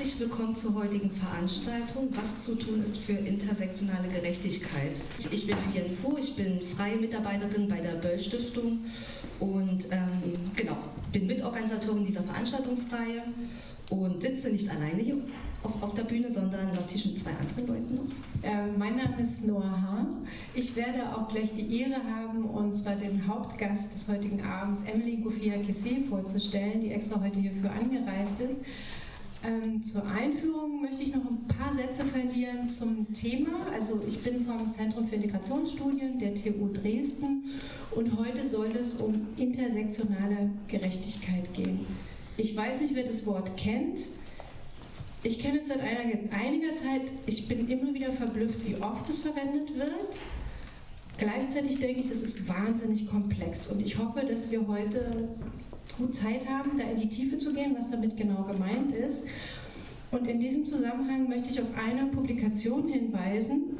herzlich willkommen zur heutigen Veranstaltung, was zu tun ist für intersektionale Gerechtigkeit. Ich bin Vivian Fu, ich bin freie Mitarbeiterin bei der Böll Stiftung und ähm, genau, bin Mitorganisatorin dieser Veranstaltungsreihe und sitze nicht alleine hier auf, auf der Bühne, sondern Tisch mit zwei anderen Leuten noch. Äh, mein Name ist Noah Hahn. Ich werde auch gleich die Ehre haben, und zwar den Hauptgast des heutigen Abends, Emily Gouffia Kessé, vorzustellen, die extra heute hierfür angereist ist. Ähm, zur Einführung möchte ich noch ein paar Sätze verlieren zum Thema. Also ich bin vom Zentrum für Integrationsstudien der TU Dresden und heute soll es um intersektionale Gerechtigkeit gehen. Ich weiß nicht, wer das Wort kennt. Ich kenne es seit einiger, Zeit. Ich bin immer wieder verblüfft, wie oft es verwendet wird. Gleichzeitig denke ich, es ist wahnsinnig komplex und ich hoffe, dass wir heute gut Zeit haben, da in die Tiefe zu gehen, was damit genau gemeint ist. Und in diesem Zusammenhang möchte ich auf eine Publikation hinweisen,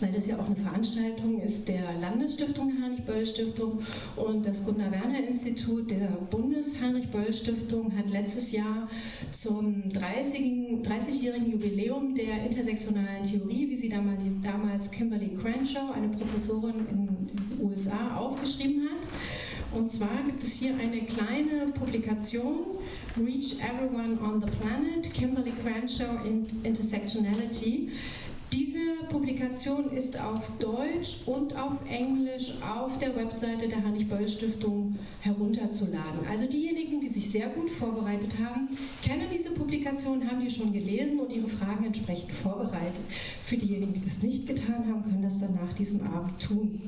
weil das ja auch eine Veranstaltung ist der Landesstiftung Heinrich-Böll-Stiftung und das Gunnar-Werner-Institut der Bundes-Heinrich-Böll-Stiftung hat letztes Jahr zum 30-jährigen 30 Jubiläum der intersektionalen Theorie, wie sie damals Kimberly Crenshaw, eine Professorin in den USA, aufgeschrieben hat. Und zwar gibt es hier eine kleine Publikation, Reach Everyone on the Planet, Kimberly Crenshaw in Intersectionality. Diese Publikation ist auf Deutsch und auf Englisch auf der Webseite der Heinrich-Böll-Stiftung herunterzuladen. Also diejenigen, die sich sehr gut vorbereitet haben, kennen diese Publikation, haben die schon gelesen und ihre Fragen entsprechend vorbereitet. Für diejenigen, die das nicht getan haben, können das dann nach diesem Abend tun.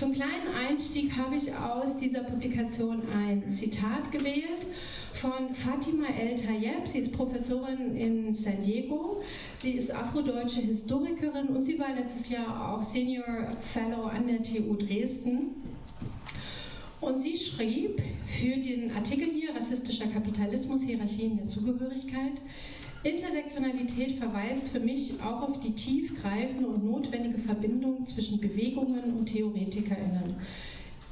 Zum kleinen Einstieg habe ich aus dieser Publikation ein Zitat gewählt von Fatima El Tayeb. Sie ist Professorin in San Diego. Sie ist afrodeutsche Historikerin und sie war letztes Jahr auch Senior Fellow an der TU Dresden. Und sie schrieb für den Artikel hier Rassistischer Kapitalismus, Hierarchien der Zugehörigkeit, Intersektionalität verweist für mich auch auf die tiefgreifende und notwendige Verbindung zwischen Bewegungen und TheoretikerInnen.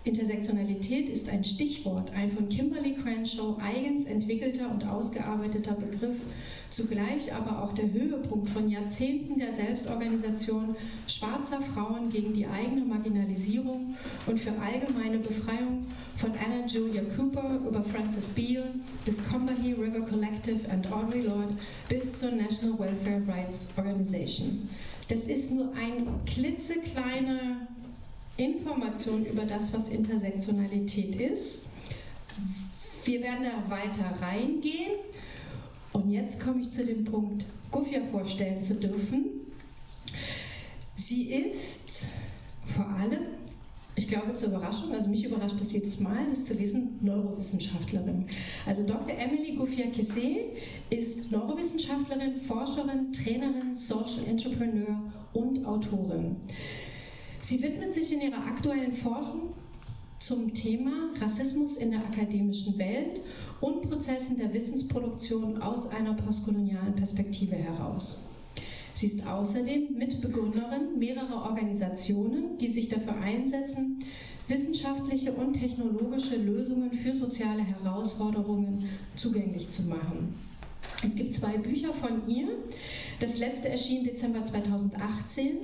Intersektionalität ist ein Stichwort, ein von Kimberly Crenshaw eigens entwickelter und ausgearbeiteter Begriff, zugleich aber auch der Höhepunkt von Jahrzehnten der Selbstorganisation schwarzer Frauen gegen die eigene Marginalisierung und für allgemeine Befreiung von Anna Julia Cooper über Frances Beale, das Combahee River Collective und Audre Lorde bis zur National Welfare Rights Organization. Das ist nur ein klitzekleiner Information über das, was Intersektionalität ist. Wir werden da weiter reingehen. Und jetzt komme ich zu dem Punkt, Gufia vorstellen zu dürfen. Sie ist vor allem, ich glaube zur Überraschung, also mich überrascht das jedes Mal, das zu lesen, Neurowissenschaftlerin. Also Dr. Emily Gufia Kessé ist Neurowissenschaftlerin, Forscherin, Trainerin, Social Entrepreneur und Autorin. Sie widmet sich in ihrer aktuellen Forschung zum Thema Rassismus in der akademischen Welt und Prozessen der Wissensproduktion aus einer postkolonialen Perspektive heraus. Sie ist außerdem Mitbegründerin mehrerer Organisationen, die sich dafür einsetzen, wissenschaftliche und technologische Lösungen für soziale Herausforderungen zugänglich zu machen. Es gibt zwei Bücher von ihr. Das letzte erschien Dezember 2018.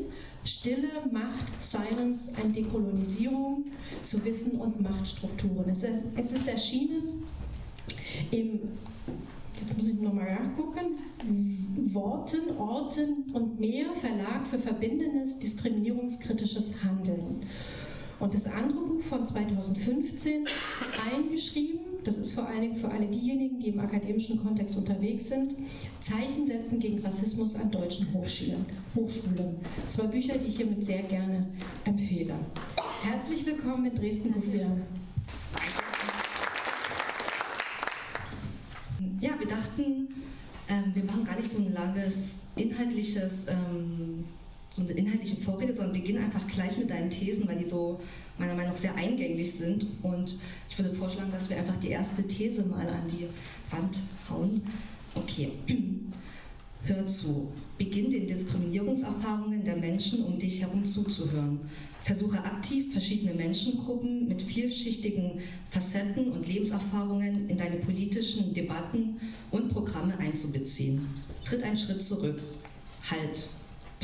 Stille, Macht, Silence, eine Dekolonisierung zu Wissen und Machtstrukturen. Es ist erschienen im, jetzt muss ich nochmal nachgucken, Worten, Orten und mehr Verlag für verbindendes, diskriminierungskritisches Handeln. Und das andere Buch von 2015, eingeschrieben, das ist vor allen Dingen für alle diejenigen, die im akademischen Kontext unterwegs sind, Zeichen setzen gegen Rassismus an deutschen Hochschulen. Hochschulen. Zwei Bücher, die ich hiermit sehr gerne empfehle. Herzlich willkommen in Dresden-Gufia. Ja, wir dachten, ähm, wir machen gar nicht so ein langes inhaltliches ähm, so eine inhaltliche Vorrede, sondern beginn einfach gleich mit deinen Thesen, weil die so meiner Meinung nach sehr eingänglich sind. Und ich würde vorschlagen, dass wir einfach die erste These mal an die Wand hauen. Okay. Hör zu. Beginn den Diskriminierungserfahrungen der Menschen um dich herum zuzuhören. Versuche aktiv verschiedene Menschengruppen mit vielschichtigen Facetten und Lebenserfahrungen in deine politischen Debatten und Programme einzubeziehen. Tritt einen Schritt zurück. Halt.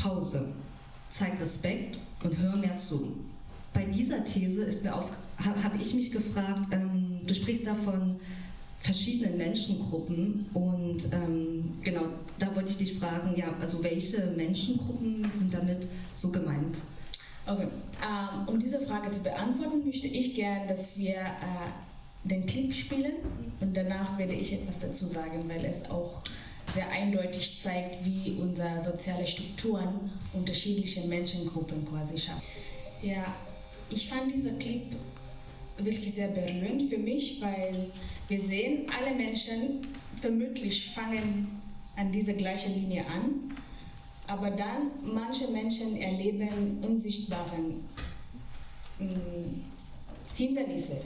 Pause. Zeig Respekt und hör mehr zu. Bei dieser These habe ich mich gefragt, ähm, du sprichst davon, verschiedenen Menschengruppen. Und ähm, genau, da wollte ich dich fragen, ja, also welche Menschengruppen sind damit so gemeint? Okay, ähm, um diese Frage zu beantworten, möchte ich gerne, dass wir äh, den Clip spielen und danach werde ich etwas dazu sagen, weil es auch sehr eindeutig zeigt, wie unsere soziale Strukturen unterschiedliche Menschengruppen quasi schaffen. Ja, ich fand dieser Clip wirklich sehr berührend für mich, weil wir sehen, alle Menschen vermutlich fangen an dieser gleichen Linie an, aber dann manche Menschen erleben unsichtbare hm, Hindernisse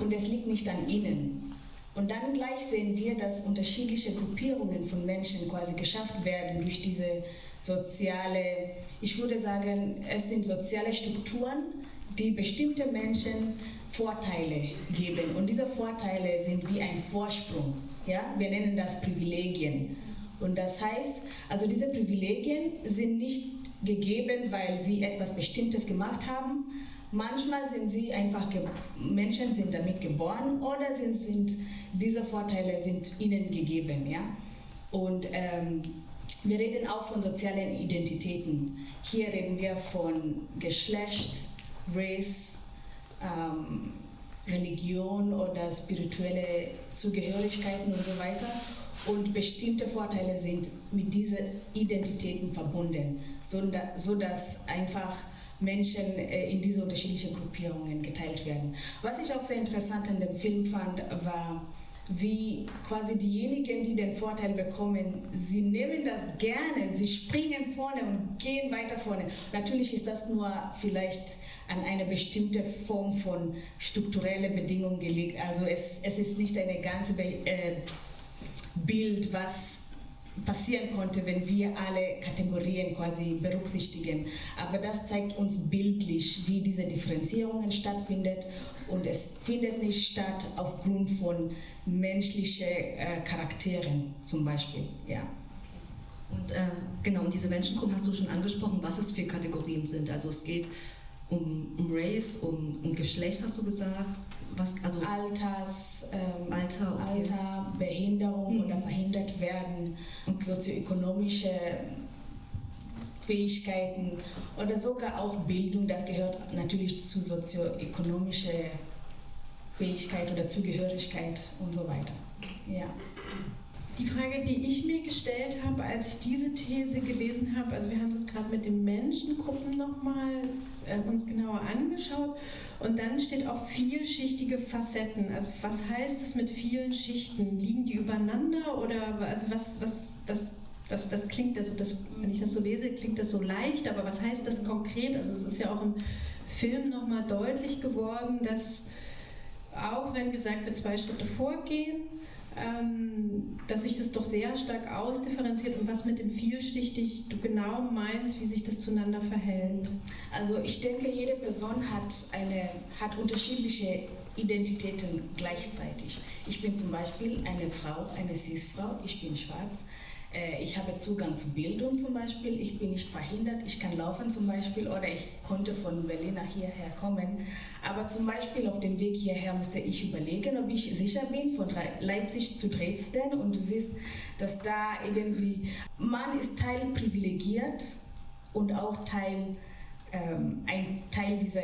und es liegt nicht an ihnen. Und dann gleich sehen wir, dass unterschiedliche Gruppierungen von Menschen quasi geschafft werden durch diese soziale, ich würde sagen, es sind soziale Strukturen, die bestimmte Menschen Vorteile geben. Und diese Vorteile sind wie ein Vorsprung. Ja? Wir nennen das Privilegien. Und das heißt, also diese Privilegien sind nicht gegeben, weil sie etwas Bestimmtes gemacht haben. Manchmal sind sie einfach, Menschen sind damit geboren oder sind, sind diese Vorteile sind ihnen gegeben. Ja? Und ähm, wir reden auch von sozialen Identitäten. Hier reden wir von Geschlecht, Race, ähm, Religion oder spirituelle Zugehörigkeiten und so weiter. Und bestimmte Vorteile sind mit diesen Identitäten verbunden, sodass einfach Menschen äh, in diese unterschiedlichen Gruppierungen geteilt werden. Was ich auch sehr interessant in dem Film fand, war, wie quasi diejenigen, die den Vorteil bekommen, sie nehmen das gerne, sie springen vorne und gehen weiter vorne. Natürlich ist das nur vielleicht an eine bestimmte Form von struktureller Bedingung gelegt. Also es, es ist nicht eine ganze Be äh, Bild, was passieren konnte, wenn wir alle Kategorien quasi berücksichtigen. Aber das zeigt uns bildlich, wie diese Differenzierungen stattfindet und es findet nicht statt aufgrund von menschlichen äh, Charakteren zum Beispiel. Ja. Und äh, genau, und diese Menschengruppen hast du schon angesprochen, was es für Kategorien sind. Also es geht um, um Race, um, um Geschlecht, hast du gesagt? Was, also Alters, ähm, Alter, okay. Alter, Behinderung mhm. oder verhindert werden, und sozioökonomische Fähigkeiten oder sogar auch Bildung, das gehört natürlich zu sozioökonomischer Fähigkeit oder Zugehörigkeit und so weiter. Ja. Die Frage, die ich mir gestellt habe, als ich diese These gelesen habe, also wir haben das gerade mit den Menschengruppen nochmal äh, uns genauer angeschaut und dann steht auch vielschichtige Facetten. Also was heißt das mit vielen Schichten? Liegen die übereinander oder also was, was das, das, das klingt, also das, wenn ich das so lese, klingt das so leicht, aber was heißt das konkret? Also es ist ja auch im Film nochmal deutlich geworden, dass auch wenn gesagt wird, zwei Schritte vorgehen, dass sich das doch sehr stark ausdifferenziert und was mit dem vielschichtig du genau meinst, wie sich das zueinander verhält. Also ich denke, jede Person hat, eine, hat unterschiedliche Identitäten gleichzeitig. Ich bin zum Beispiel eine Frau, eine Cis-Frau, ich bin schwarz. Äh, ich habe Zugang zu Bildung zum Beispiel, ich bin nicht verhindert, ich kann laufen zum Beispiel oder ich konnte von Berlin nach hierher kommen. Aber zum Beispiel auf dem Weg hierher musste ich überlegen, ob ich sicher bin von Leipzig zu Dresden und du siehst, dass da irgendwie, man ist Teil privilegiert und auch Teil, ähm, ein Teil dieser,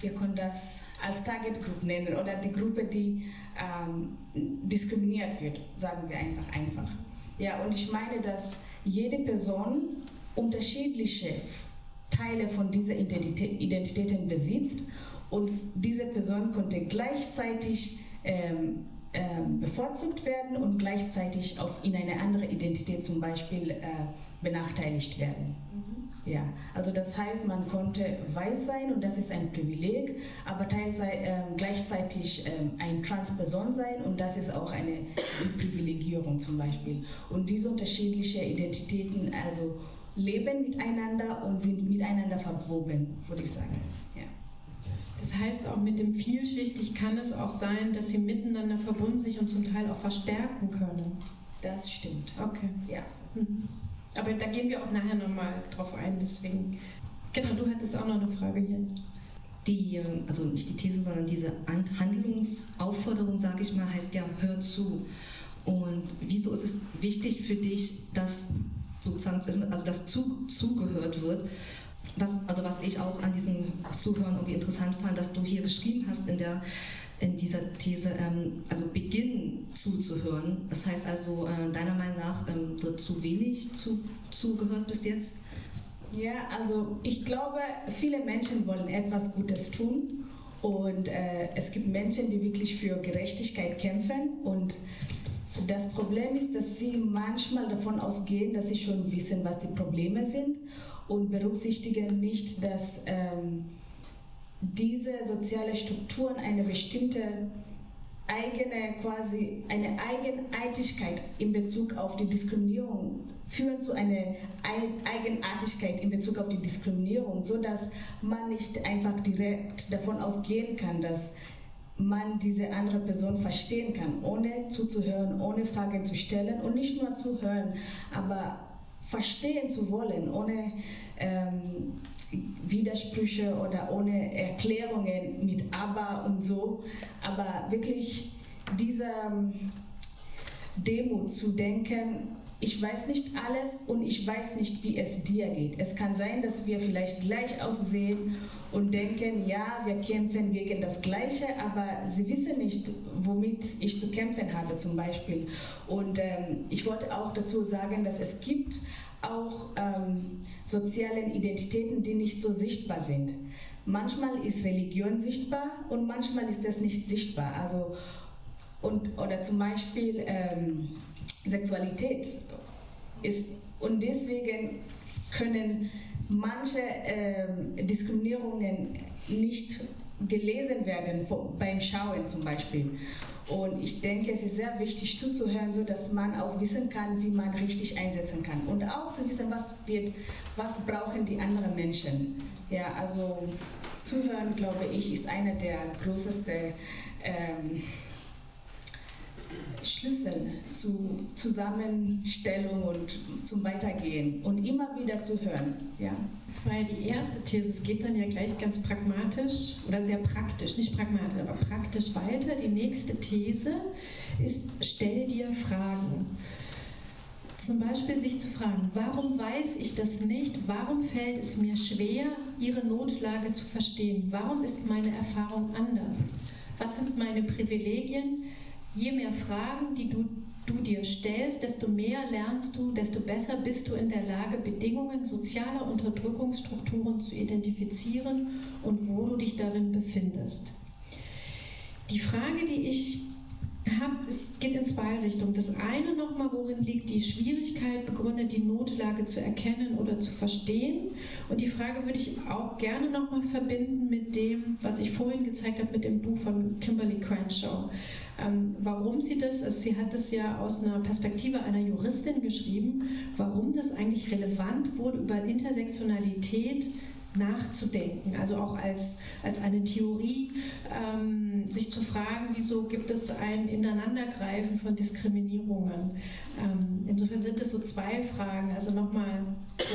wir können das als Target Group nennen oder die Gruppe, die ähm, diskriminiert wird, sagen wir einfach einfach. Ja, und ich meine, dass jede Person unterschiedliche Teile von dieser Identität, Identitäten besitzt und diese Person konnte gleichzeitig ähm, ähm, bevorzugt werden und gleichzeitig auf, in eine andere Identität zum Beispiel äh, benachteiligt werden. Ja, also das heißt, man konnte weiß sein und das ist ein Privileg, aber äh, gleichzeitig äh, ein Transperson sein und das ist auch eine Privilegierung zum Beispiel. Und diese unterschiedlichen Identitäten also leben miteinander und sind miteinander verwoben, würde ich sagen. Ja. Das heißt, auch mit dem vielschichtig kann es auch sein, dass sie miteinander verbunden sich und zum Teil auch verstärken können. Das stimmt. Okay. Ja. Mhm. Aber da gehen wir auch nachher nochmal drauf ein, deswegen. Genau, du hattest auch noch eine Frage hier. Die, ähm, also nicht die These, sondern diese Handlungsaufforderung, sage ich mal, heißt ja, hör zu. Und wieso ist es wichtig für dich, dass sozusagen, also dass zu, zugehört wird? Was, also was ich auch an diesem Zuhören irgendwie interessant fand, dass du hier geschrieben hast in der in dieser These, ähm, also beginnen zuzuhören. Das heißt also, äh, deiner Meinung nach ähm, wird zu wenig zu, zugehört bis jetzt? Ja, also ich glaube, viele Menschen wollen etwas Gutes tun und äh, es gibt Menschen, die wirklich für Gerechtigkeit kämpfen und das Problem ist, dass sie manchmal davon ausgehen, dass sie schon wissen, was die Probleme sind und berücksichtigen nicht, dass ähm, diese sozialen Strukturen eine bestimmte eigene quasi eine Eigenartigkeit in Bezug auf die Diskriminierung führen zu einer Eigenartigkeit in Bezug auf die Diskriminierung, so dass man nicht einfach direkt davon ausgehen kann, dass man diese andere Person verstehen kann, ohne zuzuhören, ohne Fragen zu stellen und nicht nur zuhören, aber verstehen zu wollen, ohne ähm, Widersprüche oder ohne Erklärungen mit aber und so, aber wirklich diese ähm, Demut zu denken, ich weiß nicht alles und ich weiß nicht, wie es dir geht. Es kann sein, dass wir vielleicht gleich aussehen und denken, ja, wir kämpfen gegen das Gleiche, aber sie wissen nicht, womit ich zu kämpfen habe zum Beispiel. Und ähm, ich wollte auch dazu sagen, dass es gibt auch ähm, sozialen Identitäten, die nicht so sichtbar sind. Manchmal ist Religion sichtbar und manchmal ist das nicht sichtbar. Also, und, oder zum Beispiel ähm, Sexualität ist, und deswegen können manche ähm, Diskriminierungen nicht gelesen werden beim Schauen zum Beispiel. Und ich denke, es ist sehr wichtig zuzuhören, so dass man auch wissen kann, wie man richtig einsetzen kann. Und auch zu wissen, was wird, was brauchen die anderen Menschen. Ja, also zuhören, glaube ich, ist einer der größten ähm, Schlüssel zu Zusammenstellung und zum Weitergehen und immer wieder zu hören. Ja. Das war ja die erste These. Es geht dann ja gleich ganz pragmatisch oder sehr praktisch, nicht pragmatisch, aber praktisch weiter. Die nächste These ist, stell dir Fragen. Zum Beispiel sich zu fragen, warum weiß ich das nicht? Warum fällt es mir schwer, ihre Notlage zu verstehen? Warum ist meine Erfahrung anders? Was sind meine Privilegien? Je mehr Fragen, die du, du dir stellst, desto mehr lernst du, desto besser bist du in der Lage, Bedingungen sozialer Unterdrückungsstrukturen zu identifizieren und wo du dich darin befindest. Die Frage, die ich habe, es geht in zwei Richtungen. Das eine nochmal, worin liegt die Schwierigkeit begründet, die Notlage zu erkennen oder zu verstehen. Und die Frage würde ich auch gerne nochmal verbinden mit dem, was ich vorhin gezeigt habe, mit dem Buch von Kimberly Crenshaw. Ähm, warum sie das, also sie hat das ja aus einer Perspektive einer Juristin geschrieben, warum das eigentlich relevant wurde, über Intersektionalität nachzudenken, also auch als, als eine Theorie, ähm, sich zu fragen, wieso gibt es ein Ineinandergreifen von Diskriminierungen. Ähm, insofern sind es so zwei Fragen, also nochmal,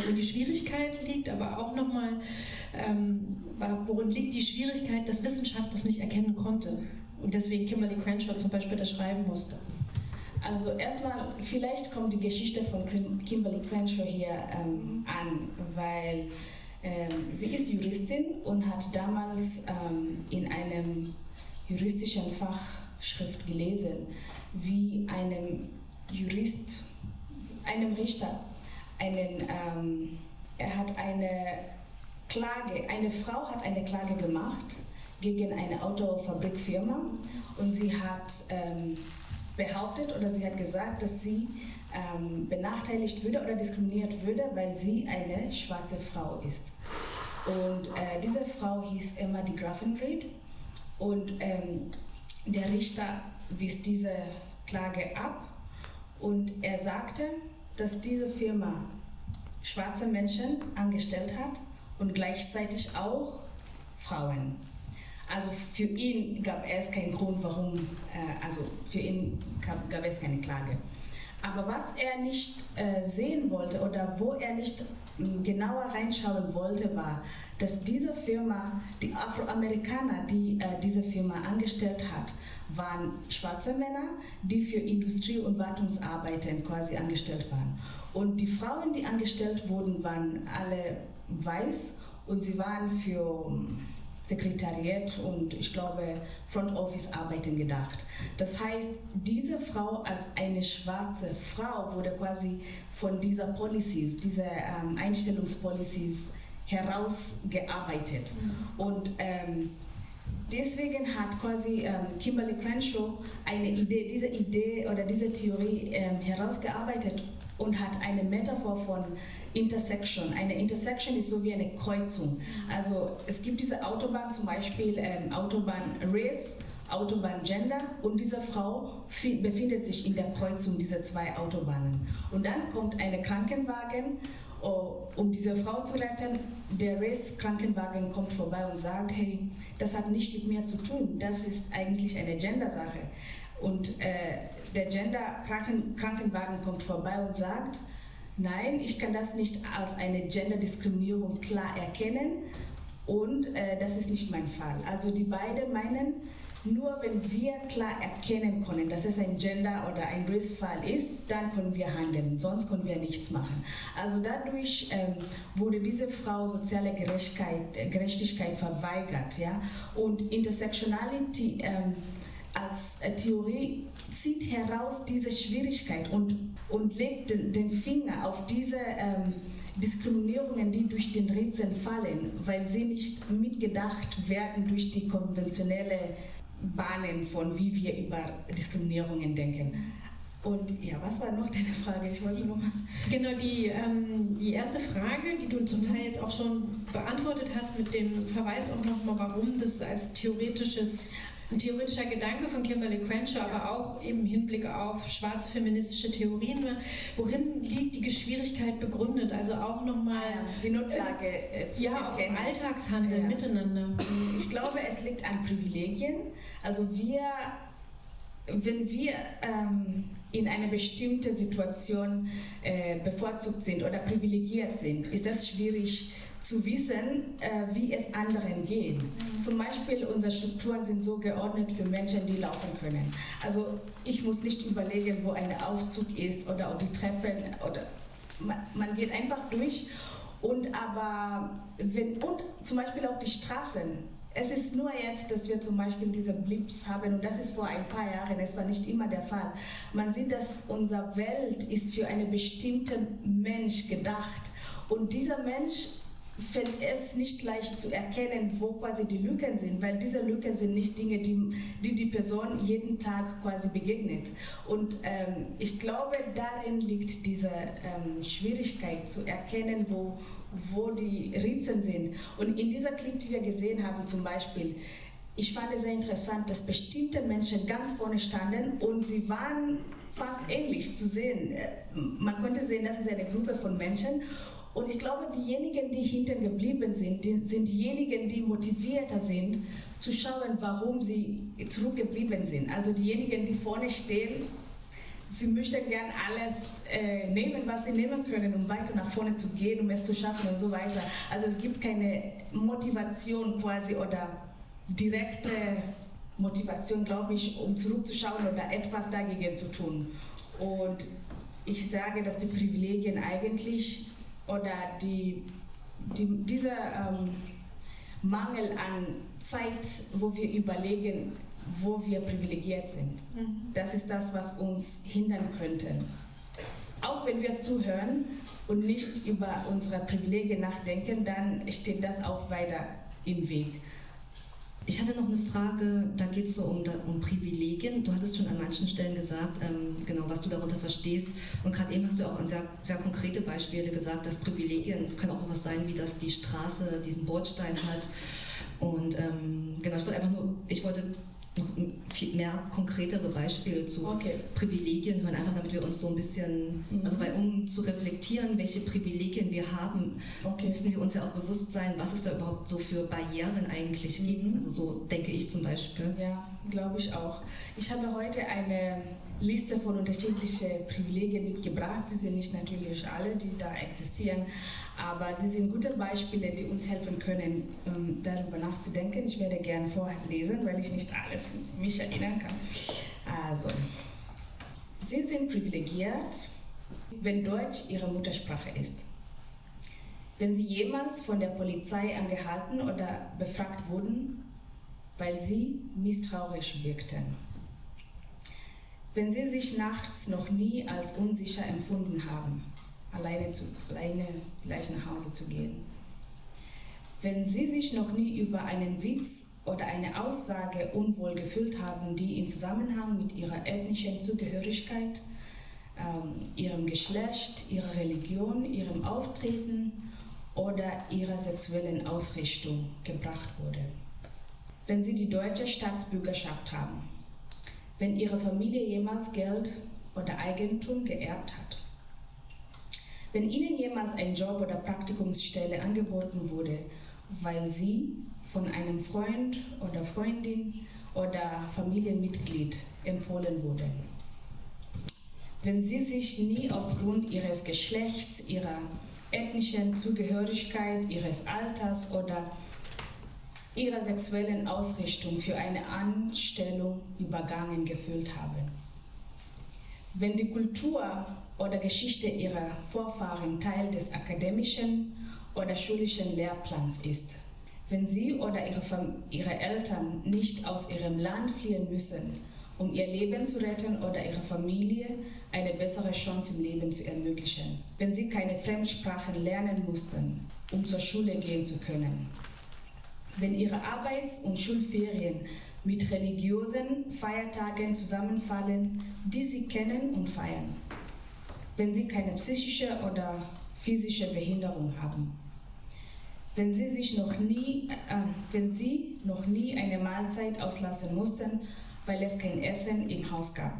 worin die Schwierigkeit liegt, aber auch nochmal, ähm, worin liegt die Schwierigkeit, dass Wissenschaft das nicht erkennen konnte und deswegen Kimberly Crenshaw zum Beispiel das schreiben musste. Also erstmal, vielleicht kommt die Geschichte von Kimberly Crenshaw hier ähm, an, weil ähm, sie ist Juristin und hat damals ähm, in einem juristischen Fachschrift gelesen, wie einem Jurist, einem Richter, einen, ähm, er hat eine Klage, eine Frau hat eine Klage gemacht gegen eine Autofabrikfirma und sie hat ähm, behauptet oder sie hat gesagt, dass sie ähm, benachteiligt würde oder diskriminiert würde, weil sie eine schwarze Frau ist. Und äh, diese Frau hieß Emma de Graffenried und ähm, der Richter wies diese Klage ab und er sagte, dass diese Firma schwarze Menschen angestellt hat und gleichzeitig auch Frauen. Also für ihn gab es keinen Grund, warum, äh, also für ihn gab, gab, es keine Klage. Aber was er nicht äh, sehen wollte oder wo er nicht äh, genauer reinschauen wollte, war, dass diese Firma, die Afroamerikaner, die äh, diese Firma angestellt hat, waren schwarze Männer, die für Industrie- und Wartungsarbeiten quasi angestellt waren. Und die Frauen, die angestellt wurden, waren alle weiß und sie waren für Sekretariat und ich glaube Front Office Arbeiten gedacht. Das heißt, diese Frau als eine schwarze Frau wurde quasi von dieser Policies, dieser ähm, Einstellungspolicies herausgearbeitet. Mhm. Und ähm, deswegen hat quasi ähm, Kimberly Crenshaw eine Idee, diese Idee oder diese Theorie ähm, herausgearbeitet und hat eine Metaphor von Intersection. Eine Intersection ist so wie eine Kreuzung. Also es gibt diese Autobahn, zum Beispiel ähm, Autobahn Race, Autobahn Gender und diese Frau befindet sich in der Kreuzung dieser zwei Autobahnen. Und dann kommt ein Krankenwagen, oh, um diese Frau zu retten. Der Race-Krankenwagen kommt vorbei und sagt, hey, das hat nichts mit mir zu tun, das ist eigentlich eine Gender-Sache. Und äh, der Gender-Krankenwagen kommt vorbei und sagt, nein, ich kann das nicht als eine Genderdiskriminierung klar erkennen und äh, das ist nicht mein Fall. Also die beiden meinen, nur wenn wir klar erkennen können, dass es ein Gender- oder ein Race-Fall ist, dann können wir handeln, sonst können wir nichts machen. Also dadurch ähm, wurde diese Frau soziale Gerechtigkeit, äh, Gerechtigkeit verweigert. Ja? Und Intersectionality ähm, als äh, Theorie zieht heraus diese Schwierigkeit und, und legt den, den Finger auf diese ähm, Diskriminierungen, die durch den Rätsel fallen, weil sie nicht mitgedacht werden durch die konventionelle Bahnen von wie wir über Diskriminierungen denken. Und ja, was war noch deine Frage? Ich wollte noch Genau, die, ähm, die erste Frage, die du zum Teil jetzt auch schon beantwortet hast, mit dem Verweis auch nochmal, warum das als theoretisches ein theoretischer Gedanke von Kimberly Crenshaw, aber auch im Hinblick auf schwarze feministische Theorien. Worin liegt die Schwierigkeit begründet? Also auch nochmal ja, die Notlage äh, zu ja, erkennen. auch Alltagshandel ja. miteinander. Ich glaube, es liegt an Privilegien. Also wir, wenn wir ähm, in einer bestimmten Situation äh, bevorzugt sind oder privilegiert sind, ist das schwierig zu wissen, äh, wie es anderen geht. Mhm. Zum Beispiel, unsere Strukturen sind so geordnet für Menschen, die laufen können. Also ich muss nicht überlegen, wo ein Aufzug ist oder ob die Treppen oder man, man geht einfach durch. Und aber wenn, und zum Beispiel auch die Straßen. Es ist nur jetzt, dass wir zum Beispiel diese Blips haben und das ist vor ein paar Jahren, es war nicht immer der Fall. Man sieht, dass unsere Welt ist für einen bestimmten Mensch gedacht und dieser Mensch fällt es nicht leicht zu erkennen, wo quasi die Lücken sind, weil diese Lücken sind nicht Dinge, die die, die Person jeden Tag quasi begegnet. Und ähm, ich glaube, darin liegt diese ähm, Schwierigkeit zu erkennen, wo, wo die Rätsel sind. Und in dieser Clip, die wir gesehen haben, zum Beispiel, ich fand es sehr interessant, dass bestimmte Menschen ganz vorne standen und sie waren fast ähnlich zu sehen. Äh, man konnte sehen, das ist eine Gruppe von Menschen und ich glaube, diejenigen, die hinten geblieben sind, die, sind diejenigen, die motivierter sind, zu schauen, warum sie zurückgeblieben sind. Also diejenigen, die vorne stehen, sie möchten gern alles äh, nehmen, was sie nehmen können, um weiter nach vorne zu gehen, um es zu schaffen und so weiter. Also es gibt keine Motivation quasi oder direkte Motivation, glaube ich, um zurückzuschauen oder etwas dagegen zu tun. Und ich sage, dass die Privilegien eigentlich oder die, die, dieser ähm, Mangel an Zeit, wo wir überlegen, wo wir privilegiert sind. Mhm. Das ist das, was uns hindern könnte. Auch wenn wir zuhören und nicht über unsere Privilegien nachdenken, dann steht das auch weiter im Weg. Ich hatte noch eine Frage, da geht es so um, um, Privilegien. Du hattest schon an manchen Stellen gesagt, ähm, genau, was du darunter verstehst. Und gerade eben hast du auch an sehr, sehr konkrete Beispiele gesagt, dass Privilegien, es kann auch sowas sein, wie dass die Straße diesen Bordstein hat. Und ähm, genau, ich wollte einfach nur, ich wollte viel mehr konkretere Beispiele zu okay. Privilegien hören, einfach damit wir uns so ein bisschen, mhm. also weil um zu reflektieren, welche Privilegien wir haben, okay. müssen wir uns ja auch bewusst sein, was es da überhaupt so für Barrieren eigentlich mhm. gibt. Also so denke ich zum Beispiel. Ja, glaube ich auch. Ich habe heute eine Liste von unterschiedlichen Privilegien mitgebracht. Sie sind nicht natürlich alle, die da existieren, aber sie sind gute Beispiele, die uns helfen können, ähm, darüber nachzudenken. Ich werde gerne vorlesen, weil ich nicht alles mich erinnern kann. Also, Sie sind privilegiert, wenn Deutsch Ihre Muttersprache ist. Wenn Sie jemals von der Polizei angehalten oder befragt wurden, weil Sie misstrauisch wirkten wenn Sie sich nachts noch nie als unsicher empfunden haben, alleine, zu, alleine vielleicht nach Hause zu gehen. Wenn Sie sich noch nie über einen Witz oder eine Aussage unwohl gefühlt haben, die in Zusammenhang mit Ihrer ethnischen Zugehörigkeit, ähm, Ihrem Geschlecht, Ihrer Religion, Ihrem Auftreten oder Ihrer sexuellen Ausrichtung gebracht wurde. Wenn Sie die deutsche Staatsbürgerschaft haben wenn ihre Familie jemals Geld oder Eigentum geerbt hat. Wenn ihnen jemals ein Job oder Praktikumsstelle angeboten wurde, weil sie von einem Freund oder Freundin oder Familienmitglied empfohlen wurde. Wenn sie sich nie aufgrund ihres Geschlechts, ihrer ethnischen Zugehörigkeit, ihres Alters oder ihrer sexuellen Ausrichtung für eine Anstellung übergangen gefühlt haben. Wenn die Kultur oder Geschichte ihrer Vorfahren Teil des akademischen oder schulischen Lehrplans ist, wenn sie oder ihre, ihre Eltern nicht aus ihrem Land fliehen müssen, um ihr Leben zu retten oder ihrer Familie eine bessere Chance im Leben zu ermöglichen, wenn sie keine Fremdsprachen lernen mussten, um zur Schule gehen zu können, wenn ihre Arbeits- und Schulferien mit religiösen Feiertagen zusammenfallen, die sie kennen und feiern, wenn sie keine psychische oder physische Behinderung haben, wenn sie sich noch nie, äh, wenn sie noch nie eine Mahlzeit auslassen mussten, weil es kein Essen im Haus gab,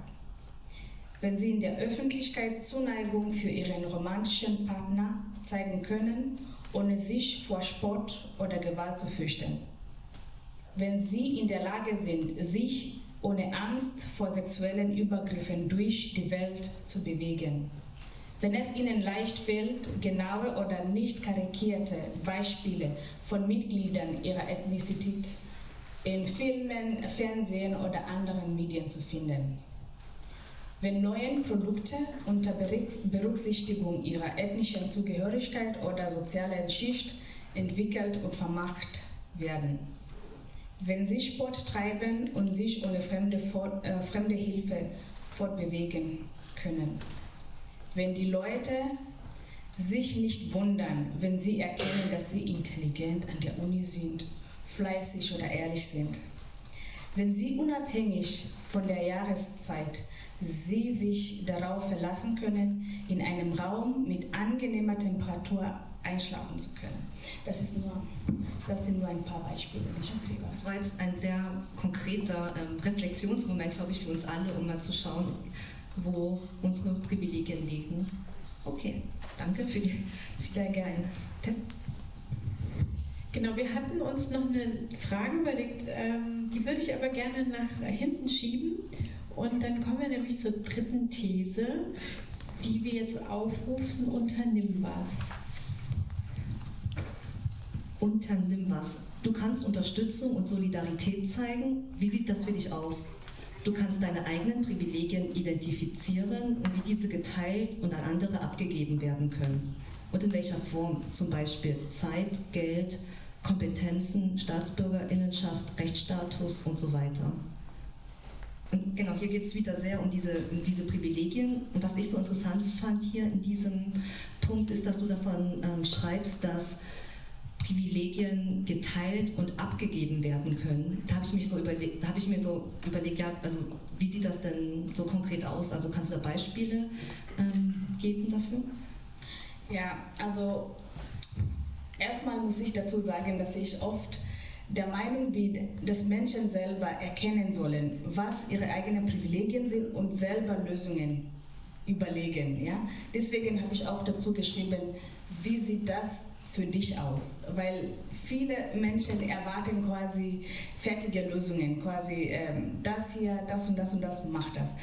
wenn sie in der Öffentlichkeit Zuneigung für ihren romantischen Partner zeigen können ohne sich vor Spott oder Gewalt zu fürchten. Wenn sie in der Lage sind, sich ohne Angst vor sexuellen Übergriffen durch die Welt zu bewegen. Wenn es ihnen leicht fällt, genaue oder nicht karikierte Beispiele von Mitgliedern ihrer Ethnizität in Filmen, Fernsehen oder anderen Medien zu finden wenn neue Produkte unter Berücksichtigung ihrer ethnischen Zugehörigkeit oder sozialen Schicht entwickelt und vermacht werden. Wenn sie Sport treiben und sich ohne fremde, äh, fremde Hilfe fortbewegen können. Wenn die Leute sich nicht wundern, wenn sie erkennen, dass sie intelligent an der Uni sind, fleißig oder ehrlich sind. Wenn sie unabhängig von der Jahreszeit Sie sich darauf verlassen können, in einem Raum mit angenehmer Temperatur einschlafen zu können. Das, ist nur, das sind nur ein paar Beispiele, ich empfehle. Das war jetzt ein sehr konkreter ähm, Reflexionsmoment, glaube ich, für uns alle, um mal zu schauen, wo unsere Privilegien liegen. Okay, danke für die sehr gerne. Genau, wir hatten uns noch eine Frage überlegt, ähm, die würde ich aber gerne nach hinten schieben. Und dann kommen wir nämlich zur dritten These, die wir jetzt aufrufen, unternimm was. Unternimm was. Du kannst Unterstützung und Solidarität zeigen. Wie sieht das für dich aus? Du kannst deine eigenen Privilegien identifizieren und wie diese geteilt und an andere abgegeben werden können. Und in welcher Form? Zum Beispiel Zeit, Geld, Kompetenzen, Staatsbürgerinnenschaft, Rechtsstatus und so weiter. Und genau, hier geht es wieder sehr um diese, um diese Privilegien. Und was ich so interessant fand hier in diesem Punkt ist, dass du davon ähm, schreibst, dass Privilegien geteilt und abgegeben werden können. Da habe ich so habe ich mir so überlegt, ja, also wie sieht das denn so konkret aus? Also kannst du da Beispiele ähm, geben dafür? Ja, also erstmal muss ich dazu sagen, dass ich oft der Meinung bin, dass Menschen selber erkennen sollen, was ihre eigenen Privilegien sind und selber Lösungen überlegen. Ja? Deswegen habe ich auch dazu geschrieben, wie sieht das für dich aus? Weil viele Menschen erwarten quasi fertige Lösungen, quasi ähm, das hier, das und das und das macht das.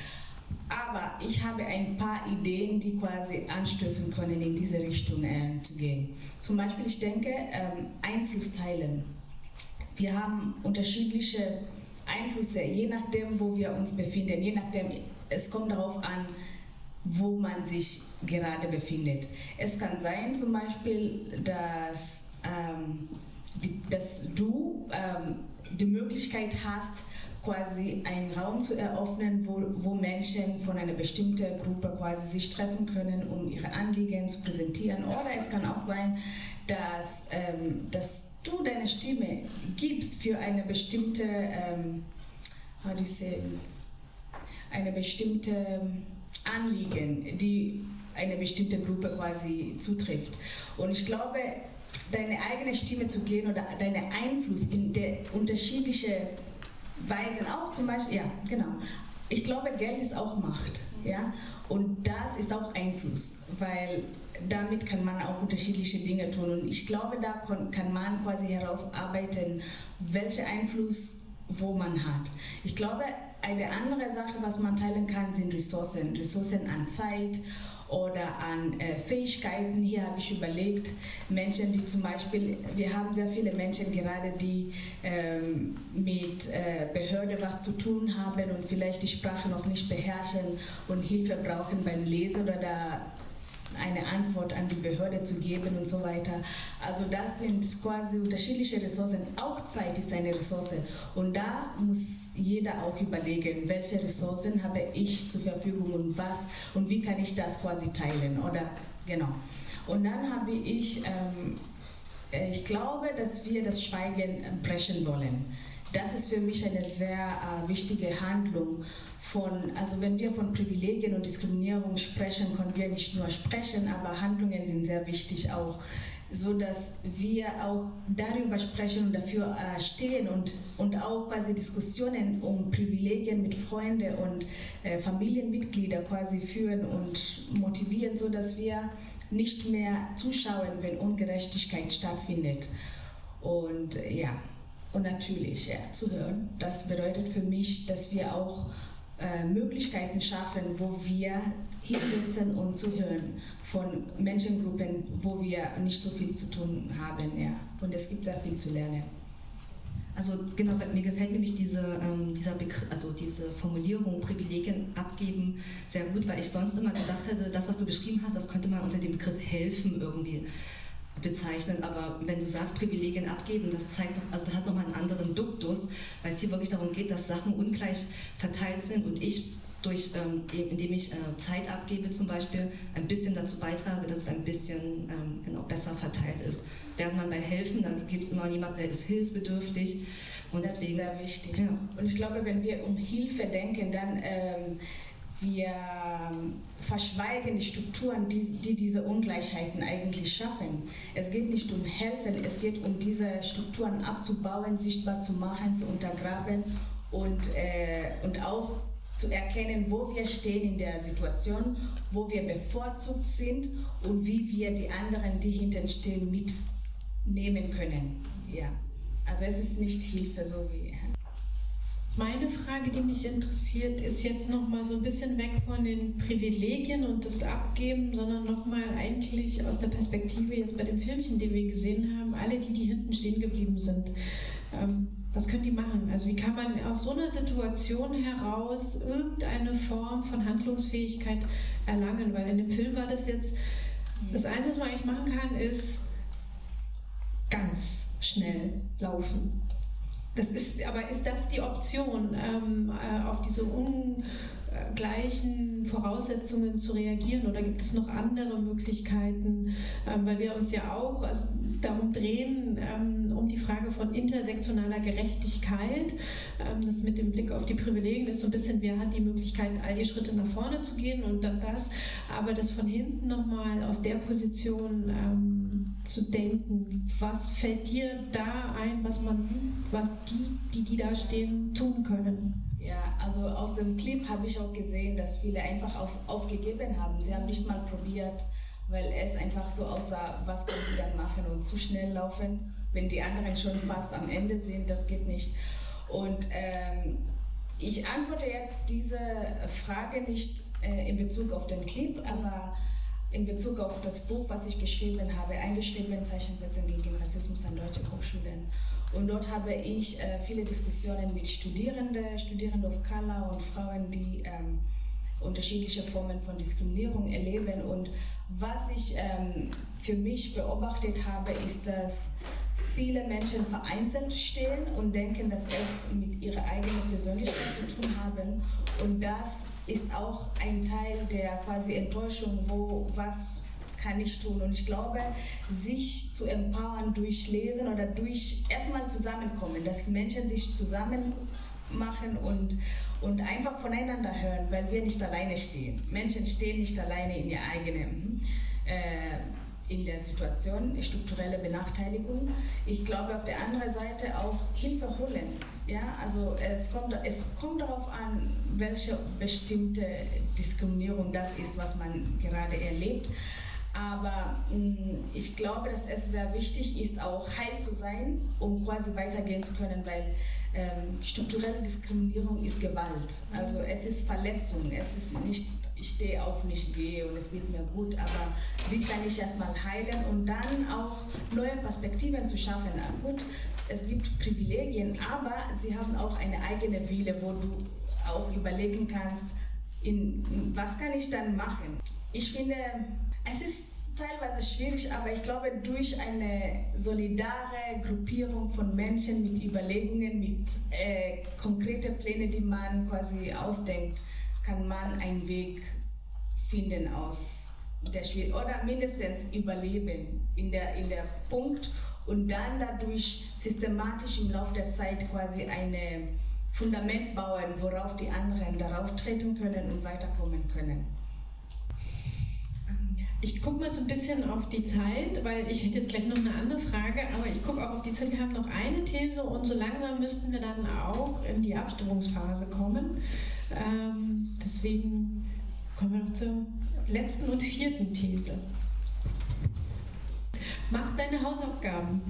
Aber ich habe ein paar Ideen, die quasi anstößen können, in diese Richtung äh, zu gehen. Zum Beispiel, ich denke, ähm, Einfluss teilen. Wir haben unterschiedliche Einflüsse, je nachdem, wo wir uns befinden, je nachdem, es kommt darauf an, wo man sich gerade befindet. Es kann sein zum Beispiel, dass, ähm, die, dass du ähm, die Möglichkeit hast, quasi einen Raum zu eröffnen, wo, wo Menschen von einer bestimmten Gruppe quasi sich treffen können, um ihre Anliegen zu präsentieren. Oder es kann auch sein, dass, ähm, dass du deine Stimme gibst für eine bestimmte, ähm, eine bestimmte Anliegen, die eine bestimmte Gruppe quasi zutrifft. Und ich glaube, deine eigene Stimme zu gehen oder deinen Einfluss in der unterschiedlichen Weisen, auch zum Beispiel, ja, genau. Ich glaube, Geld ist auch Macht, ja, und das ist auch Einfluss, weil damit kann man auch unterschiedliche Dinge tun. Und ich glaube, da kann man quasi herausarbeiten, welchen Einfluss wo man hat. Ich glaube, eine andere Sache, was man teilen kann, sind Ressourcen. Ressourcen an Zeit oder an äh, Fähigkeiten. Hier habe ich überlegt, Menschen, die zum Beispiel, wir haben sehr viele Menschen gerade, die ähm, mit äh, Behörde was zu tun haben und vielleicht die Sprache noch nicht beherrschen und Hilfe brauchen beim Lesen oder da eine Antwort an die Behörde zu geben und so weiter. Also das sind quasi unterschiedliche Ressourcen. Auch Zeit ist eine Ressource. Und da muss jeder auch überlegen, welche Ressourcen habe ich zur Verfügung und was und wie kann ich das quasi teilen. Oder genau. Und dann habe ich, ähm, ich glaube, dass wir das Schweigen brechen sollen. Das ist für mich eine sehr äh, wichtige Handlung von, also wenn wir von Privilegien und Diskriminierung sprechen, können wir nicht nur sprechen, aber Handlungen sind sehr wichtig auch, so dass wir auch darüber sprechen und dafür äh, stehen und, und auch quasi Diskussionen um Privilegien mit Freunden und äh, Familienmitgliedern quasi führen und motivieren, so dass wir nicht mehr zuschauen, wenn Ungerechtigkeit stattfindet. Und ja, und natürlich ja, zu hören. Das bedeutet für mich, dass wir auch äh, Möglichkeiten schaffen, wo wir hinsitzen und zuhören von Menschengruppen, wo wir nicht so viel zu tun haben. Ja. Und es gibt sehr viel zu lernen. Also genau, mir gefällt nämlich diese, ähm, dieser also diese Formulierung Privilegien abgeben sehr gut, weil ich sonst immer gedacht hätte, das, was du beschrieben hast, das könnte man unter dem Begriff helfen irgendwie bezeichnen, aber wenn du sagst, Privilegien abgeben, das zeigt, also das hat nochmal einen anderen Duktus, weil es hier wirklich darum geht, dass Sachen ungleich verteilt sind und ich durch, ähm, indem ich äh, Zeit abgebe zum Beispiel, ein bisschen dazu beitrage, dass es ein bisschen ähm, genau, besser verteilt ist. Während man bei Helfen, dann gibt es immer jemanden, der ist hilfsbedürftig. Und das deswegen, ist sehr wichtig. Ja. Und ich glaube, wenn wir um Hilfe denken, dann ähm, wir verschweigen die Strukturen, die, die, diese Ungleichheiten eigentlich schaffen. Es geht nicht um Helfen, es geht um diese Strukturen abzubauen, sichtbar zu machen, zu untergraben und, äh, und auch zu erkennen, wo wir stehen in der Situation, wo wir bevorzugt sind und wie wir die anderen, die hinten stehen, mitnehmen können. Ja. Also es ist nicht Hilfe, so wie meine Frage, die mich interessiert, ist jetzt noch mal so ein bisschen weg von den Privilegien und das Abgeben, sondern noch mal eigentlich aus der Perspektive jetzt bei dem Filmchen, den wir gesehen haben, alle die, die hinten stehen geblieben sind. Ähm, was können die machen? Also wie kann man aus so einer Situation heraus irgendeine Form von Handlungsfähigkeit erlangen? Weil in dem Film war das jetzt, das Einzige, was man eigentlich machen kann, ist ganz schnell laufen das ist, aber ist das die Option, ähm, äh, auf diese un, gleichen Voraussetzungen zu reagieren oder gibt es noch andere Möglichkeiten, ähm, weil wir uns ja auch also darum drehen, ähm, um die Frage von intersektionaler Gerechtigkeit, ähm, das mit dem Blick auf die Privilegien ist so ein bisschen, wer hat die Möglichkeit, all die Schritte nach vorne zu gehen und dann das, aber das von hinten nochmal aus der Position zu denken, was fällt dir da ein, was man, was die, die, die da stehen, tun können? Ja, also aus dem Clip habe ich auch gesehen, dass viele einfach auf, aufgegeben haben. Sie haben nicht mal probiert, weil es einfach so aussah, was können sie dann machen und zu schnell laufen, wenn die anderen schon fast am Ende sind, das geht nicht. Und ähm, ich antworte jetzt diese Frage nicht äh, in Bezug auf den Clip, aber in Bezug auf das Buch, was ich geschrieben habe, eingeschrieben Zeichensetzen gegen Rassismus an deutschen Hochschulen. Und dort habe ich äh, viele Diskussionen mit Studierenden, Studierenden of Color und Frauen, die ähm, unterschiedliche Formen von Diskriminierung erleben. Und was ich ähm, für mich beobachtet habe, ist, dass viele Menschen vereinzelt stehen und denken, dass es mit ihrer eigenen Persönlichkeit zu tun haben. Und das ist auch ein Teil der quasi Enttäuschung, wo was kann ich tun. Und ich glaube, sich zu empowern durch Lesen oder durch erstmal zusammenkommen, dass Menschen sich zusammen machen und, und einfach voneinander hören, weil wir nicht alleine stehen. Menschen stehen nicht alleine in ihr eigenen. Äh, in der Situation, strukturelle Benachteiligung. Ich glaube auf der anderen Seite auch Hilfe holen. Ja, also es kommt, es kommt darauf an, welche bestimmte Diskriminierung das ist, was man gerade erlebt. Aber mh, mm, ich glaube, dass es sehr wichtig ist, auch heil zu sein, um quasi weitergehen zu können, weil ähm, strukturelle Diskriminierung ist Gewalt. Also es ist Verletzung, es ist nicht, ich stehe auf, nicht gehe und es geht mir gut, aber wie kann ich erstmal heilen und dann auch neue Perspektiven zu schaffen. Gut, es gibt Privilegien, aber sie haben auch eine eigene Wille, wo du auch überlegen kannst, in, was kann ich dann machen. Ich finde, es ist teilweise schwierig, aber ich glaube, durch eine solidare Gruppierung von Menschen mit Überlegungen, mit äh, konkreten Plänen, die man quasi ausdenkt, kann man einen Weg finden aus der Schwierigkeit oder mindestens überleben in der, in der Punkt und dann dadurch systematisch im Laufe der Zeit quasi ein Fundament bauen, worauf die anderen darauf treten können und weiterkommen können. Ich gucke mal so ein bisschen auf die Zeit, weil ich hätte jetzt gleich noch eine andere Frage, aber ich gucke auch auf die Zeit. Wir haben noch eine These und so langsam müssten wir dann auch in die Abstimmungsphase kommen. Ähm, deswegen kommen wir noch zur letzten und vierten These. Mach deine Hausaufgaben.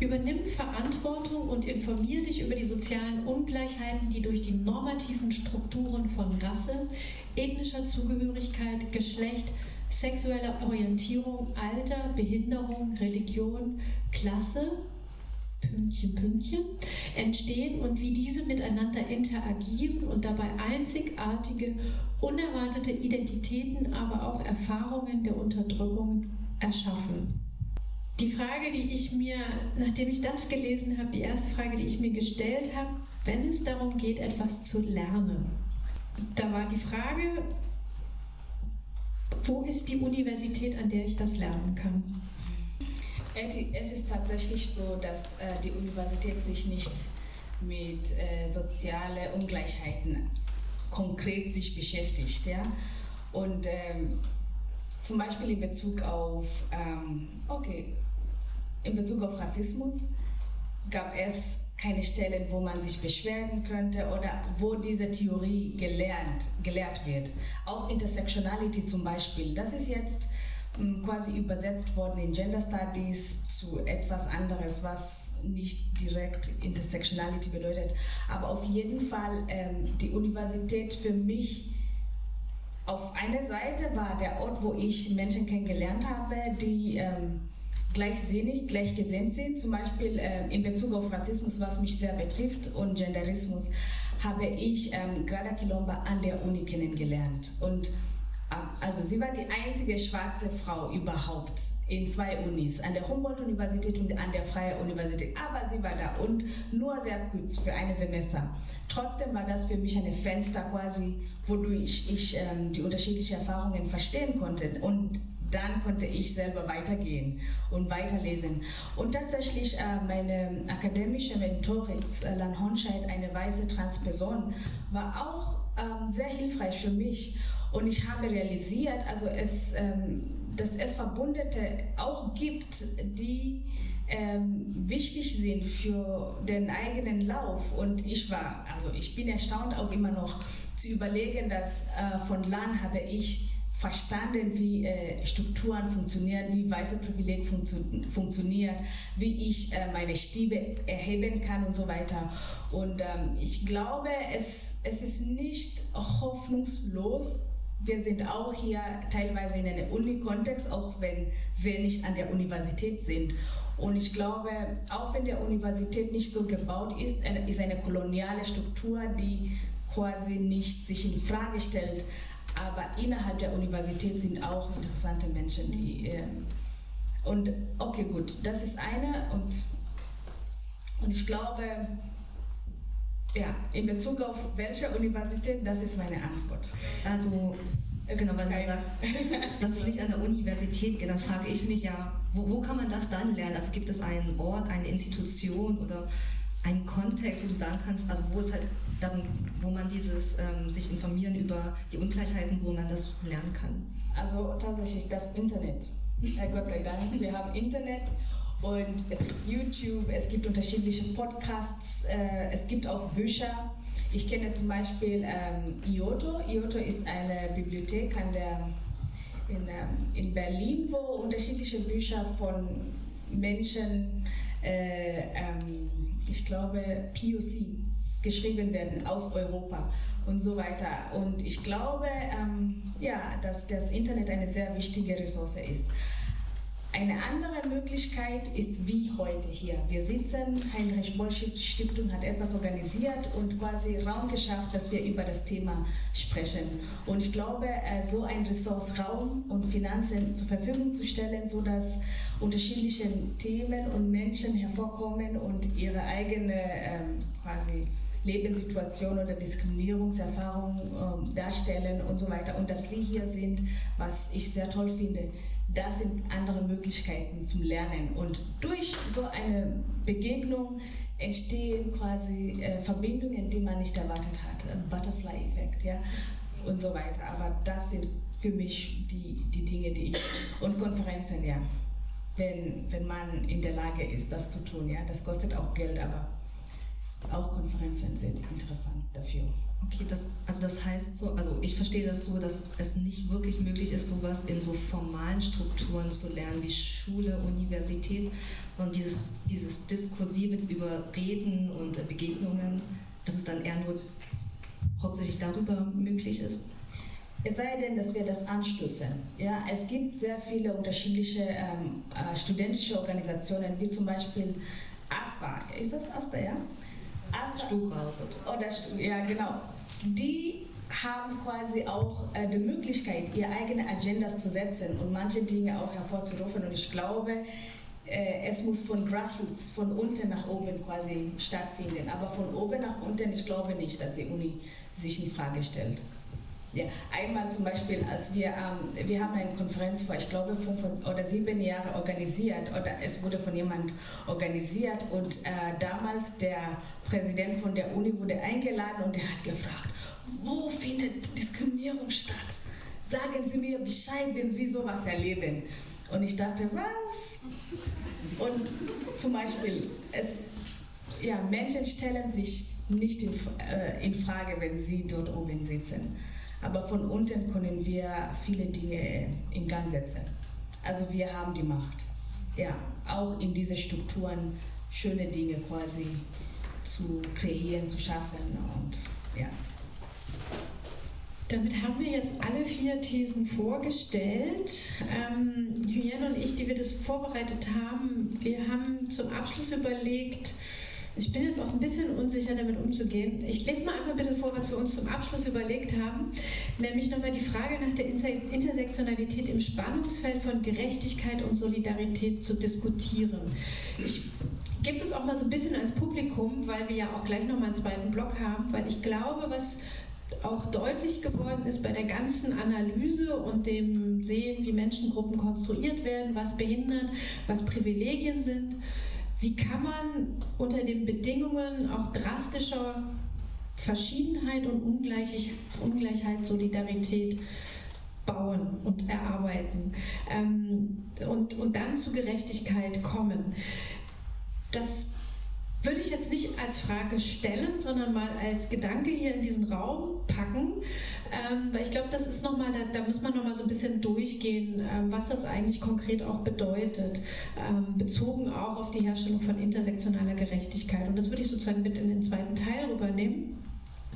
Übernimm Verantwortung und informier dich über die sozialen Ungleichheiten, die durch die normativen Strukturen von Rasse, ethnischer Zugehörigkeit, Geschlecht, sexuelle Orientierung, Alter, Behinderung, Religion, Klasse, Pünktchen, Pünktchen, entstehen und wie diese miteinander interagieren und dabei einzigartige, unerwartete Identitäten, aber auch Erfahrungen der Unterdrückung erschaffen. Die Frage, die ich mir, nachdem ich das gelesen habe, die erste Frage, die ich mir gestellt habe, wenn es darum geht, etwas zu lernen, da war die Frage, wo ist die Universität, an der ich das lernen kann? Es ist tatsächlich so, dass äh, die Universität sich nicht mit äh, sozialen Ungleichheiten konkret sich beschäftigt. Ja? Und ähm, zum Beispiel in Bezug auf, ähm, okay, in Bezug auf Rassismus gab es keine Stellen, wo man sich beschweren könnte oder wo diese Theorie gelernt, gelehrt wird. Auch Intersectionality zum Beispiel, das ist jetzt hm, quasi übersetzt worden in Gender Studies zu etwas anderes, was nicht direkt Intersectionality bedeutet. Aber auf jeden Fall ähm, die Universität für mich auf einer Seite war der Ort, wo ich Menschen kennengelernt habe, die ähm, gleichsinnig, gleichgesinnt sind. Zum Beispiel äh, in Bezug auf Rassismus, was mich sehr betrifft, und Genderismus, habe ich ähm, Grada Kilomba an der Uni kennengelernt. Und äh, also sie war die einzige schwarze Frau überhaupt in zwei Unis, an der Humboldt-Universität und an der Freien Universität. Aber sie war da und nur sehr kurz für ein Semester. Trotzdem war das für mich ein Fenster quasi, wodurch ich ähm, die unterschiedlichen Erfahrungen verstehen konnte. Und dann konnte ich selber weitergehen und weiterlesen. Und tatsächlich äh, meine akademische Mentorin, äh, Lan Honscheid, eine weiße Transperson, war auch ähm, sehr hilfreich für mich. Und ich habe realisiert, also es, ähm, dass es Verbundete auch gibt, die ähm, wichtig sind für den eigenen Lauf. Und ich war, also ich bin erstaunt auch immer noch zu überlegen, dass äh, von LAN habe ich verstanden, wie äh, Strukturen funktionieren, wie weiße Privileg funktio funktioniert, wie ich äh, meine Stimme erheben kann und so weiter. Und ähm, ich glaube, es, es ist nicht hoffnungslos. Wir sind auch hier teilweise in einem Uni-Kontext, auch wenn wir nicht an der Universität sind. Und ich glaube, auch wenn der Universität nicht so gebaut ist, ist eine koloniale Struktur, die quasi nicht sich in Frage stellt. Aber innerhalb der Universität sind auch interessante Menschen, die. Äh, und okay, gut, das ist eine. Und, und ich glaube, ja, in Bezug auf welche Universität, das ist meine Antwort. Also, es genau, wenn man sagt, dass es nicht an der Universität geht, dann frage ich mich ja, wo, wo kann man das dann lernen? Also gibt es einen Ort, eine Institution oder einen Kontext, wo du sagen kannst, also wo es halt darum, wo man dieses ähm, sich informieren über die Ungleichheiten, wo man das lernen kann? Also tatsächlich das Internet. Äh, Gott sei Dank, wir haben Internet und es gibt YouTube, es gibt unterschiedliche Podcasts, äh, es gibt auch Bücher. Ich kenne zum Beispiel ähm, IOTO. IOTO ist eine Bibliothek an der, in, ähm, in Berlin, wo unterschiedliche Bücher von Menschen, äh, ähm, ich glaube POC, geschrieben werden aus Europa und so weiter. Und ich glaube, ähm, ja, dass das Internet eine sehr wichtige Ressource ist. Eine andere Möglichkeit ist wie heute hier. Wir sitzen, Heinrich Boll Stiftung hat etwas organisiert und quasi Raum geschafft, dass wir über das Thema sprechen. Und ich glaube, äh, so ein Ressource Raum und Finanzen zur Verfügung zu stellen, sodass unterschiedliche Themen und Menschen hervorkommen und ihre eigene ähm, quasi Lebenssituation oder Diskriminierungserfahrung ähm, darstellen und so weiter. Und dass Sie hier sind, was ich sehr toll finde, das sind andere Möglichkeiten zum Lernen. Und durch so eine Begegnung entstehen quasi äh, Verbindungen, die man nicht erwartet hat. Butterfly-Effekt, ja, und so weiter. Aber das sind für mich die, die Dinge, die ich. Und Konferenzen, ja. Wenn, wenn man in der Lage ist, das zu tun, ja. Das kostet auch Geld, aber auch Konferenzen sind interessant dafür. Okay, das, also das heißt so, also ich verstehe das so, dass es nicht wirklich möglich ist, sowas in so formalen Strukturen zu lernen wie Schule, Universität, sondern dieses, dieses Diskursive über Reden und Begegnungen, dass es dann eher nur hauptsächlich darüber möglich ist. Es sei denn, dass wir das anstoßen. Ja, es gibt sehr viele unterschiedliche ähm, äh, studentische Organisationen, wie zum Beispiel ASTA. Ist das ASTA, ja? Stufa oder Stu ja genau. Die haben quasi auch äh, die Möglichkeit, ihre eigene Agendas zu setzen und manche Dinge auch hervorzurufen. Und ich glaube, äh, es muss von Grassroots, von unten nach oben quasi stattfinden. Aber von oben nach unten, ich glaube nicht, dass die Uni sich in Frage stellt. Ja, einmal zum Beispiel, als wir, ähm, wir haben eine Konferenz vor, ich glaube, fünf oder sieben Jahren organisiert, oder es wurde von jemand organisiert und äh, damals der Präsident von der Uni wurde eingeladen und er hat gefragt, wo findet Diskriminierung statt? Sagen Sie mir Bescheid, wenn Sie sowas erleben. Und ich dachte, was? Und zum Beispiel, es, ja, Menschen stellen sich nicht in, äh, in Frage, wenn sie dort oben sitzen. Aber von unten können wir viele Dinge in Gang setzen. Also wir haben die Macht. Ja, auch in diese Strukturen schöne Dinge quasi zu kreieren, zu schaffen und ja. Damit haben wir jetzt alle vier Thesen vorgestellt. Ähm, Hyäne und ich, die wir das vorbereitet haben, wir haben zum Abschluss überlegt, ich bin jetzt auch ein bisschen unsicher, damit umzugehen. Ich lese mal einfach ein bisschen vor, was wir uns zum Abschluss überlegt haben, nämlich nochmal die Frage nach der Intersektionalität im Spannungsfeld von Gerechtigkeit und Solidarität zu diskutieren. Ich gebe das auch mal so ein bisschen ans Publikum, weil wir ja auch gleich nochmal einen zweiten Block haben, weil ich glaube, was auch deutlich geworden ist bei der ganzen Analyse und dem Sehen, wie Menschengruppen konstruiert werden, was behindert, was Privilegien sind, wie kann man unter den Bedingungen auch drastischer Verschiedenheit und Ungleichheit, Solidarität bauen und erarbeiten ähm, und, und dann zu Gerechtigkeit kommen. Das würde ich jetzt nicht als Frage stellen, sondern mal als Gedanke hier in diesen Raum packen, ähm, weil ich glaube, das ist nochmal, da, da muss man nochmal so ein bisschen durchgehen, ähm, was das eigentlich konkret auch bedeutet, ähm, bezogen auch auf die Herstellung von intersektionaler Gerechtigkeit. Und das würde ich sozusagen mit in den zweiten Teil rübernehmen.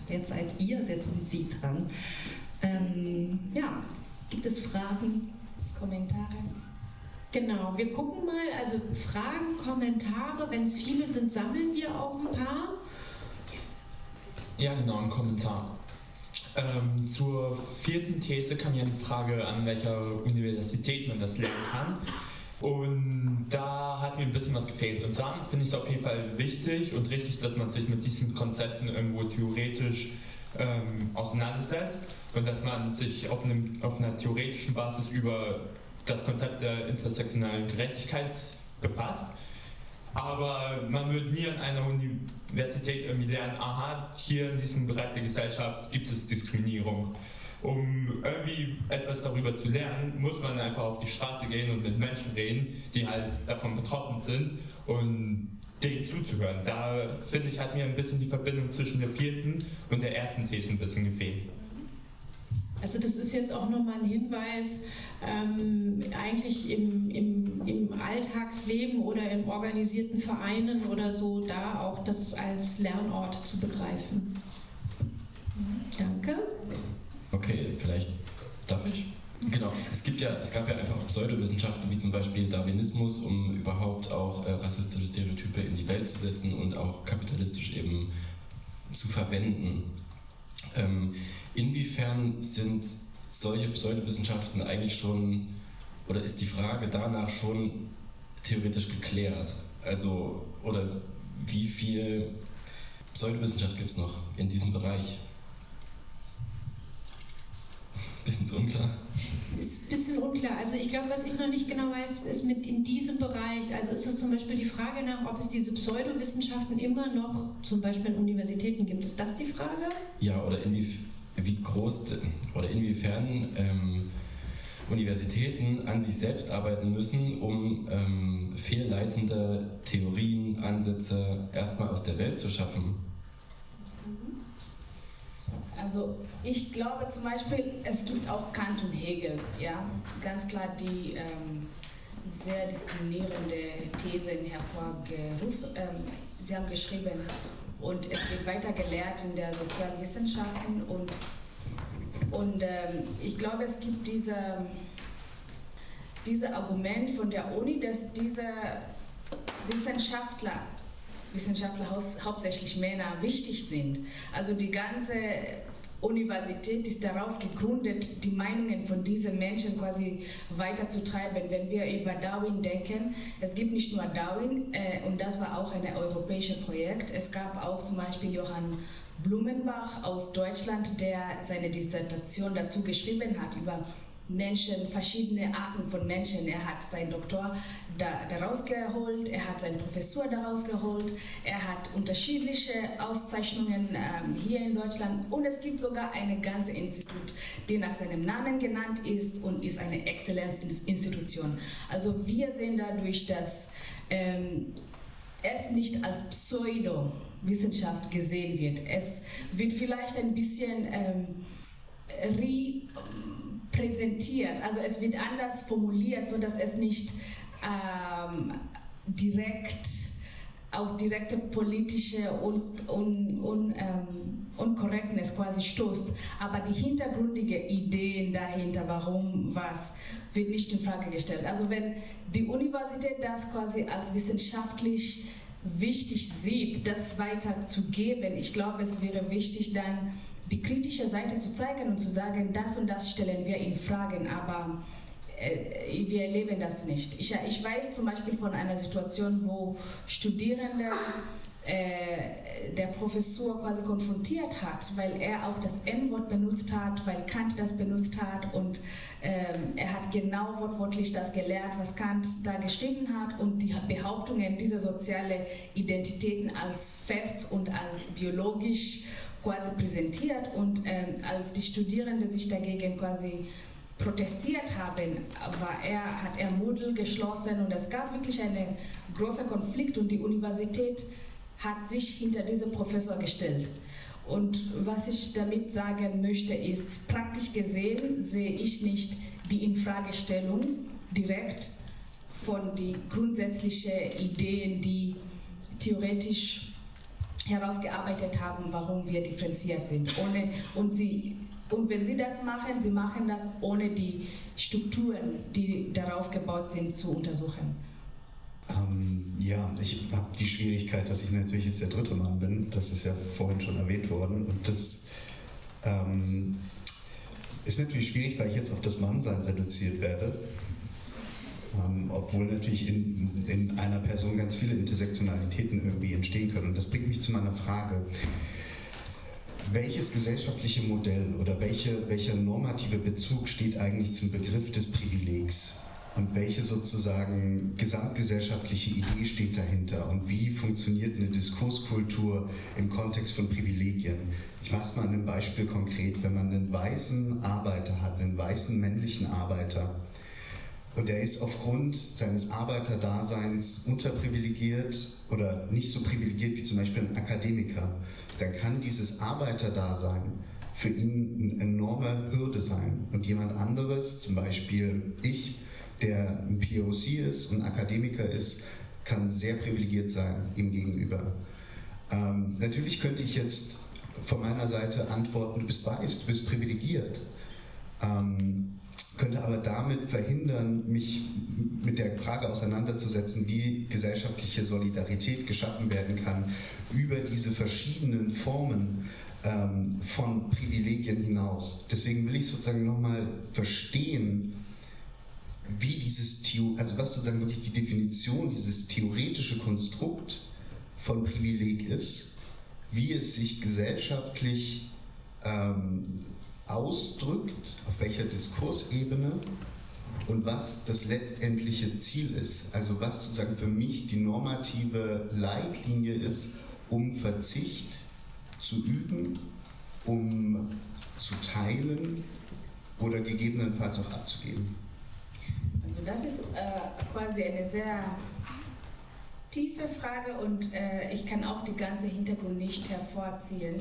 Jetzt seid ihr, setzen Sie dran. Ähm, ja, gibt es Fragen, Kommentare? Genau, wir gucken mal, also Fragen, Kommentare, wenn es viele sind, sammeln wir auch ein paar. Ja, genau, ein Kommentar. Ähm, zur vierten These kam ja die Frage, an welcher Universität man das lernen kann. Und da hat mir ein bisschen was gefehlt. Und zwar finde ich es auf jeden Fall wichtig und richtig, dass man sich mit diesen Konzepten irgendwo theoretisch ähm, auseinandersetzt und dass man sich auf, einem, auf einer theoretischen Basis über das Konzept der intersektionalen Gerechtigkeit befasst. Aber man wird nie an einer Universität irgendwie lernen, aha, hier in diesem Bereich der Gesellschaft gibt es Diskriminierung. Um irgendwie etwas darüber zu lernen, muss man einfach auf die Straße gehen und mit Menschen reden, die halt davon betroffen sind und denen zuzuhören. Da finde ich, hat mir ein bisschen die Verbindung zwischen der vierten und der ersten These ein bisschen gefehlt. Also das ist jetzt auch nochmal ein Hinweis, ähm, eigentlich im, im, im Alltagsleben oder in organisierten Vereinen oder so, da auch das als Lernort zu begreifen. Danke. Okay, vielleicht darf ich? Genau, es, gibt ja, es gab ja einfach Pseudowissenschaften wie zum Beispiel Darwinismus, um überhaupt auch äh, rassistische Stereotype in die Welt zu setzen und auch kapitalistisch eben zu verwenden. Ähm, inwiefern sind solche Pseudowissenschaften eigentlich schon, oder ist die Frage danach schon theoretisch geklärt? Also, oder wie viel Pseudowissenschaft gibt es noch in diesem Bereich? Bisschen zu unklar. Ist ein bisschen unklar. Also ich glaube, was ich noch nicht genau weiß, ist mit in diesem Bereich, also ist es zum Beispiel die Frage nach, ob es diese Pseudowissenschaften immer noch zum Beispiel in Universitäten gibt. Ist das die Frage? Ja, oder inwiefern wie groß oder inwiefern ähm, Universitäten an sich selbst arbeiten müssen, um ähm, fehlleitende Theorien, Ansätze erstmal aus der Welt zu schaffen. Also ich glaube zum Beispiel, es gibt auch Kant und Hegel, ja, ganz klar, die ähm, sehr diskriminierende Thesen hervorgerufen. Ähm, sie haben geschrieben, und es wird weiter gelehrt in der Sozialwissenschaften und, und ähm, ich glaube, es gibt diese, diese Argument von der Uni, dass diese Wissenschaftler, Wissenschaftler hauptsächlich Männer wichtig sind. Also die ganze Universität ist darauf gegründet, die Meinungen von diesen Menschen quasi weiterzutreiben. Wenn wir über Darwin denken, es gibt nicht nur Darwin, äh, und das war auch ein europäisches Projekt, es gab auch zum Beispiel Johann Blumenbach aus Deutschland, der seine Dissertation dazu geschrieben hat über Menschen, verschiedene Arten von Menschen. Er hat seinen Doktor da, daraus geholt, er hat seine Professur daraus geholt, er hat unterschiedliche Auszeichnungen ähm, hier in Deutschland und es gibt sogar ein ganzes Institut, die nach seinem Namen genannt ist und ist eine Exzellenzinstitution. Also wir sehen dadurch, dass ähm, es nicht als Pseudo-Wissenschaft gesehen wird. Es wird vielleicht ein bisschen ähm, re präsentiert. Also es wird anders formuliert, sodass es nicht ähm, direkt auf direkte politische Un Un Un ähm, Unkorrektness quasi stoßt. Aber die hintergründige Ideen dahinter, warum was, wird nicht in Frage gestellt. Also wenn die Universität das quasi als wissenschaftlich wichtig sieht, das weiterzugeben, ich glaube, es wäre wichtig dann die kritische Seite zu zeigen und zu sagen, das und das stellen wir in Fragen, aber äh, wir erleben das nicht. Ich, ich weiß zum Beispiel von einer Situation, wo Studierende äh, der Professor quasi konfrontiert hat, weil er auch das N-Wort benutzt hat, weil Kant das benutzt hat und ähm, er hat genau wortwörtlich das gelehrt, was Kant da geschrieben hat und die Behauptungen dieser sozialen Identitäten als fest und als biologisch quasi präsentiert und ähm, als die Studierenden sich dagegen quasi protestiert haben, war er, hat er Moodle geschlossen und es gab wirklich einen großen Konflikt und die Universität hat sich hinter diesen Professor gestellt. Und was ich damit sagen möchte, ist, praktisch gesehen sehe ich nicht die Infragestellung direkt von den grundsätzlichen Ideen, die theoretisch herausgearbeitet haben, warum wir differenziert sind. Ohne, und, sie, und wenn sie das machen, sie machen das ohne die Strukturen, die darauf gebaut sind, zu untersuchen. Ähm, ja, ich habe die Schwierigkeit, dass ich natürlich jetzt der dritte Mann bin. Das ist ja vorhin schon erwähnt worden. Und das ähm, ist natürlich schwierig, weil ich jetzt auf das Mannsein reduziert werde. Ähm, obwohl natürlich in, in einer Person ganz viele Intersektionalitäten irgendwie entstehen können. Und das bringt mich zu meiner Frage. Welches gesellschaftliche Modell oder welche, welcher normative Bezug steht eigentlich zum Begriff des Privilegs? und welche sozusagen gesamtgesellschaftliche Idee steht dahinter und wie funktioniert eine Diskurskultur im Kontext von Privilegien. Ich mache es mal an einem Beispiel konkret. Wenn man einen weißen Arbeiter hat, einen weißen männlichen Arbeiter, und er ist aufgrund seines Arbeiterdaseins unterprivilegiert oder nicht so privilegiert wie zum Beispiel ein Akademiker, dann kann dieses Arbeiterdasein für ihn eine enorme Hürde sein. Und jemand anderes, zum Beispiel ich, der ein POC ist und Akademiker ist, kann sehr privilegiert sein ihm gegenüber. Ähm, natürlich könnte ich jetzt von meiner Seite antworten, du bist weiß, du bist privilegiert. Ähm, aber damit verhindern, mich mit der Frage auseinanderzusetzen, wie gesellschaftliche Solidarität geschaffen werden kann über diese verschiedenen Formen ähm, von Privilegien hinaus. Deswegen will ich sozusagen nochmal verstehen, wie dieses, also was sozusagen wirklich die Definition, dieses theoretische Konstrukt von Privileg ist, wie es sich gesellschaftlich ähm, ausdrückt, auf welcher Diskursebene und was das letztendliche Ziel ist. Also was sozusagen für mich die normative Leitlinie ist, um Verzicht zu üben, um zu teilen oder gegebenenfalls auch abzugeben. Also das ist äh, quasi eine sehr tiefe Frage und äh, ich kann auch die ganze Hintergrund nicht hervorziehen.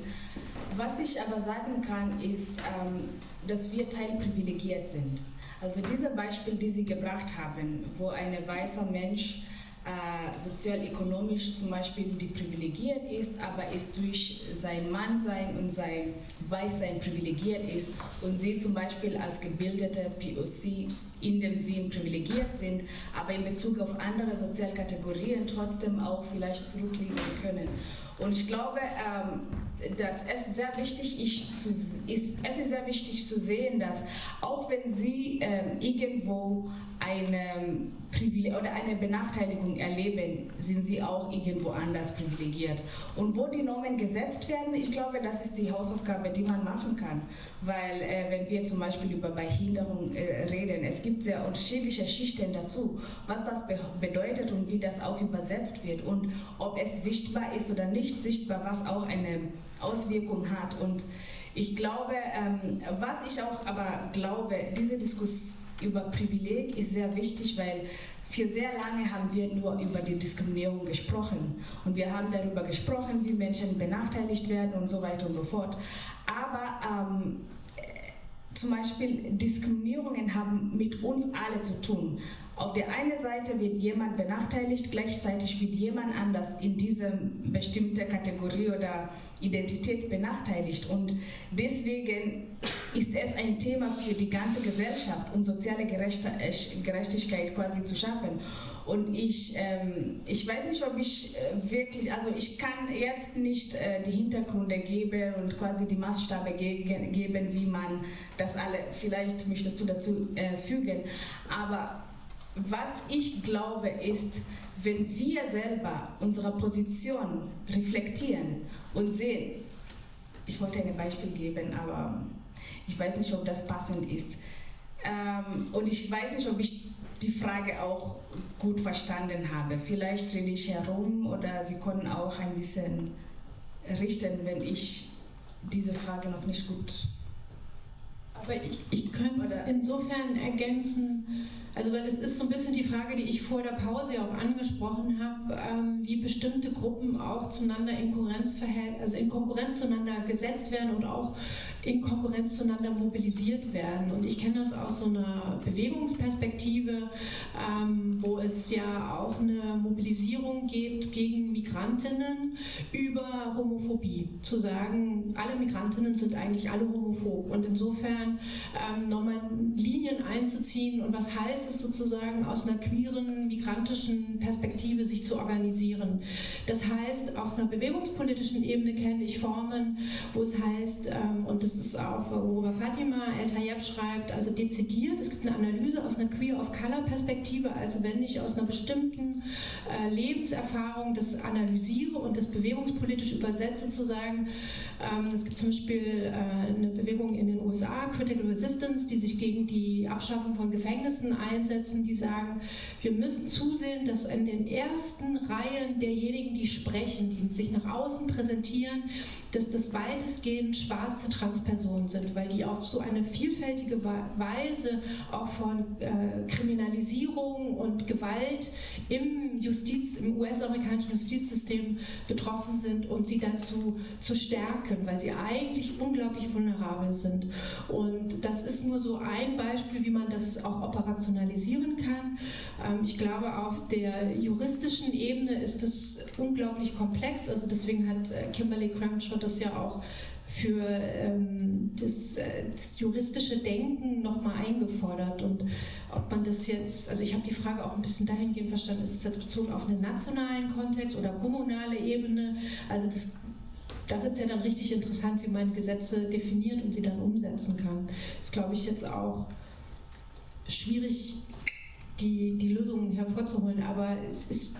Was ich aber sagen kann, ist, ähm, dass wir teilprivilegiert sind. Also dieses Beispiel, die Sie gebracht haben, wo ein weißer Mensch äh, sozial-ökonomisch zum Beispiel privilegiert ist, aber ist durch sein Mannsein und sein Weißsein privilegiert ist und sie zum Beispiel als gebildete POC in dem Sinn privilegiert sind, aber in Bezug auf andere Sozialkategorien trotzdem auch vielleicht zurückliegen können. Und ich glaube, ähm, dass es sehr wichtig ist, es ist sehr wichtig zu sehen, dass auch wenn Sie ähm, irgendwo eine Privileg oder eine Benachteiligung erleben, sind Sie auch irgendwo anders privilegiert. Und wo die Normen gesetzt werden, ich glaube, das ist die Hausaufgabe, die man machen kann. Weil äh, wenn wir zum Beispiel über Behinderung äh, reden, es gibt sehr unterschiedliche Schichten dazu, was das be bedeutet und wie das auch übersetzt wird und ob es sichtbar ist oder nicht sichtbar, was auch eine Auswirkung hat. Und ich glaube, ähm, was ich auch aber glaube, diese Diskussion über Privileg ist sehr wichtig, weil für sehr lange haben wir nur über die Diskriminierung gesprochen und wir haben darüber gesprochen, wie Menschen benachteiligt werden und so weiter und so fort. Aber ähm, zum Beispiel Diskriminierungen haben mit uns alle zu tun. Auf der einen Seite wird jemand benachteiligt, gleichzeitig wird jemand anders in dieser bestimmten Kategorie oder Identität benachteiligt. Und deswegen ist es ein Thema für die ganze Gesellschaft, um soziale äh, Gerechtigkeit quasi zu schaffen. Und ich, ähm, ich weiß nicht, ob ich äh, wirklich, also ich kann jetzt nicht äh, die Hintergründe geben und quasi die Maßstabe gegen, geben, wie man das alle, vielleicht möchtest du dazu äh, fügen, aber was ich glaube ist, wenn wir selber unsere Position reflektieren und sehen, ich wollte ein Beispiel geben, aber ich weiß nicht, ob das passend ist. Ähm, und ich weiß nicht, ob ich die Frage auch gut verstanden habe. Vielleicht rede ich herum oder Sie können auch ein bisschen richten, wenn ich diese Frage noch nicht gut. Aber ich, ich könnte insofern ergänzen, also weil das ist so ein bisschen die Frage, die ich vor der Pause auch angesprochen habe, ähm, wie bestimmte Gruppen auch zueinander in Konkurrenz, also in Konkurrenz zueinander gesetzt werden und auch in Konkurrenz zueinander mobilisiert werden. Und ich kenne das aus so einer Bewegungsperspektive, ähm, wo es ja auch eine Mobilisierung gibt gegen Migrantinnen über Homophobie. Zu sagen, alle Migrantinnen sind eigentlich alle homophob. Und insofern ähm, nochmal Linien einzuziehen und was heißt es sozusagen aus einer queeren, migrantischen Perspektive sich zu organisieren. Das heißt, auf einer bewegungspolitischen Ebene kenne ich Formen, wo es heißt, ähm, und das das ist auch, worüber Fatima El Tayeb schreibt, also dezidiert. Es gibt eine Analyse aus einer Queer of Color Perspektive, also wenn ich aus einer bestimmten äh, Lebenserfahrung das analysiere und das bewegungspolitisch übersetze, zu sagen, ähm, es gibt zum Beispiel äh, eine Bewegung in den USA, Critical Resistance, die sich gegen die Abschaffung von Gefängnissen einsetzen, die sagen, wir müssen zusehen, dass in den ersten Reihen derjenigen, die sprechen, die sich nach außen präsentieren, dass das weitestgehend schwarze Transpersonen sind, weil die auf so eine vielfältige Weise auch von äh, Kriminalisierung und Gewalt im Justiz, im US-amerikanischen Justizsystem betroffen sind und sie dazu zu stärken, weil sie eigentlich unglaublich vulnerabel sind. Und das ist nur so ein Beispiel, wie man das auch operationalisieren kann. Ähm, ich glaube, auf der juristischen Ebene ist es unglaublich komplex. Also deswegen hat äh, Kimberly Crenshaw das ja auch für ähm, das, äh, das, juristische Denken nochmal eingefordert. Und ob man das jetzt, also ich habe die Frage auch ein bisschen dahingehend verstanden, ist es jetzt bezogen auf einen nationalen Kontext oder kommunale Ebene? Also das, da wird es ja dann richtig interessant, wie man Gesetze definiert und sie dann umsetzen kann. Das glaube ich jetzt auch schwierig, die, die Lösungen hervorzuholen, aber es ist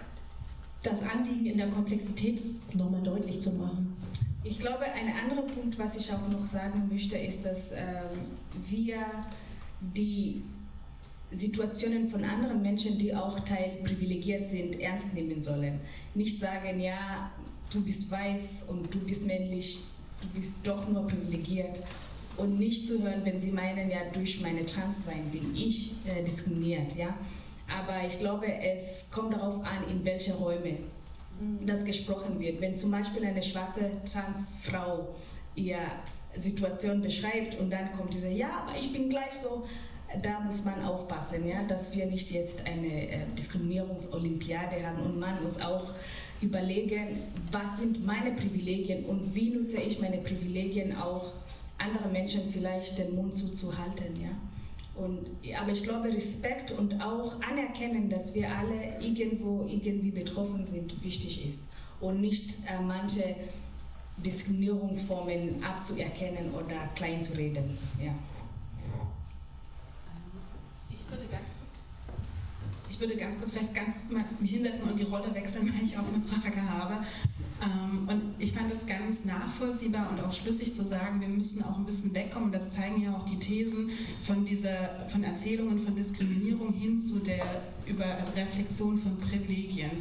das Anliegen in der Komplexität nochmal deutlich zu machen. Ich glaube, ein anderer Punkt, was ich auch noch sagen möchte, ist, dass ähm, wir die Situationen von anderen Menschen, die auch teilprivilegiert sind, ernst nehmen sollen. Nicht sagen, ja, du bist weiß und du bist männlich, du bist doch nur privilegiert. Und nicht zu hören, wenn sie meinen, ja, durch meine Transsein bin ich äh, diskriminiert. Ja? Aber ich glaube, es kommt darauf an, in welche Räume Mhm. das gesprochen wird. Wenn zum Beispiel eine schwarze Transfrau ihre Situation beschreibt und dann kommt diese, ja, aber ich bin gleich so, da muss man aufpassen, ja, dass wir nicht jetzt eine äh, Diskriminierungsolympiade haben und man muss auch überlegen, was sind meine Privilegien und wie nutze ich meine Privilegien auch anderen Menschen vielleicht den Mund zuzuhalten, ja. Und, aber ich glaube, Respekt und auch Anerkennen, dass wir alle irgendwo irgendwie betroffen sind, wichtig ist. Und nicht äh, manche Diskriminierungsformen abzuerkennen oder klein zu reden. Ja. Ich würde ganz ich würde ganz kurz vielleicht ganz mich hinsetzen und die Rolle wechseln, weil ich auch eine Frage habe. Ähm, und ich fand es ganz nachvollziehbar und auch schlüssig zu sagen, wir müssen auch ein bisschen wegkommen, das zeigen ja auch die Thesen von dieser, von Erzählungen von Diskriminierung hin zu der über also Reflexion von Privilegien.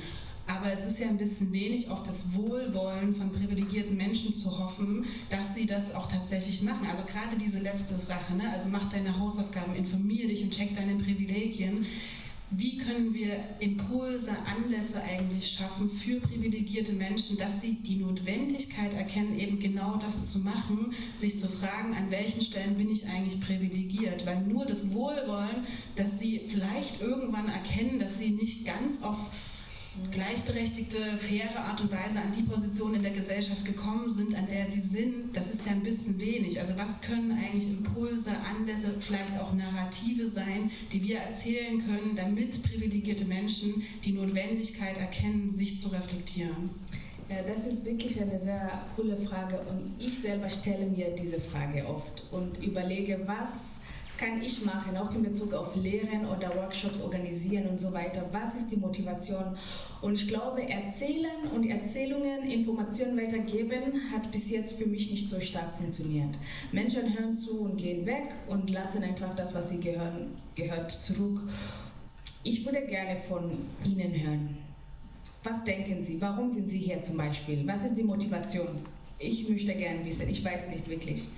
Aber es ist ja ein bisschen wenig auf das Wohlwollen von privilegierten Menschen zu hoffen, dass sie das auch tatsächlich machen. Also gerade diese letzte Sache, ne? also mach deine Hausaufgaben, informier dich und check deine Privilegien wie können wir Impulse, Anlässe eigentlich schaffen für privilegierte Menschen, dass sie die Notwendigkeit erkennen, eben genau das zu machen, sich zu fragen, an welchen Stellen bin ich eigentlich privilegiert, weil nur das Wohlwollen, dass sie vielleicht irgendwann erkennen, dass sie nicht ganz auf gleichberechtigte, faire Art und Weise an die Position in der Gesellschaft gekommen sind, an der sie sind, das ist ja ein bisschen wenig. Also was können eigentlich Impulse, Anlässe, vielleicht auch Narrative sein, die wir erzählen können, damit privilegierte Menschen die Notwendigkeit erkennen, sich zu reflektieren? Ja, das ist wirklich eine sehr coole Frage und ich selber stelle mir diese Frage oft und überlege, was kann ich machen, auch in Bezug auf Lehren oder Workshops organisieren und so weiter? Was ist die Motivation? Und ich glaube, Erzählen und Erzählungen, Informationen weitergeben, hat bis jetzt für mich nicht so stark funktioniert. Menschen hören zu und gehen weg und lassen einfach das, was sie gehören, gehört, zurück. Ich würde gerne von Ihnen hören. Was denken Sie? Warum sind Sie hier zum Beispiel? Was ist die Motivation? Ich möchte gerne wissen, ich weiß nicht wirklich,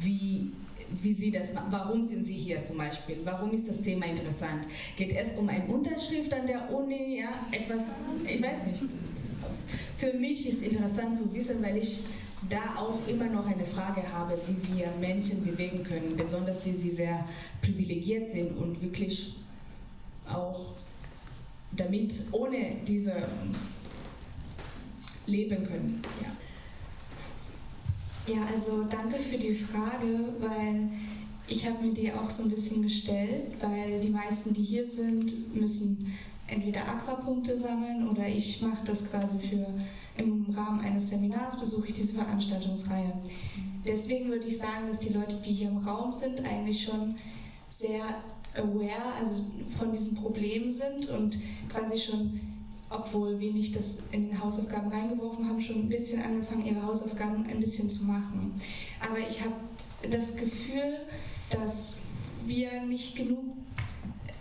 wie wie Sie das machen. Warum sind Sie hier zum Beispiel? Warum ist das Thema interessant? Geht es um eine Unterschrift an der Uni? Ja, etwas, ich weiß nicht. Für mich ist interessant zu wissen, weil ich da auch immer noch eine Frage habe, wie wir Menschen bewegen können, besonders die, die sehr privilegiert sind und wirklich auch damit ohne diese leben können. Ja. Ja, also danke für die Frage, weil ich habe mir die auch so ein bisschen gestellt, weil die meisten, die hier sind, müssen entweder Aquapunkte sammeln oder ich mache das quasi für im Rahmen eines Seminars besuche ich diese Veranstaltungsreihe. Deswegen würde ich sagen, dass die Leute, die hier im Raum sind, eigentlich schon sehr aware, also von diesem Problem sind und quasi schon obwohl wir nicht das in den Hausaufgaben reingeworfen haben, schon ein bisschen angefangen, ihre Hausaufgaben ein bisschen zu machen. Aber ich habe das Gefühl, dass wir nicht genug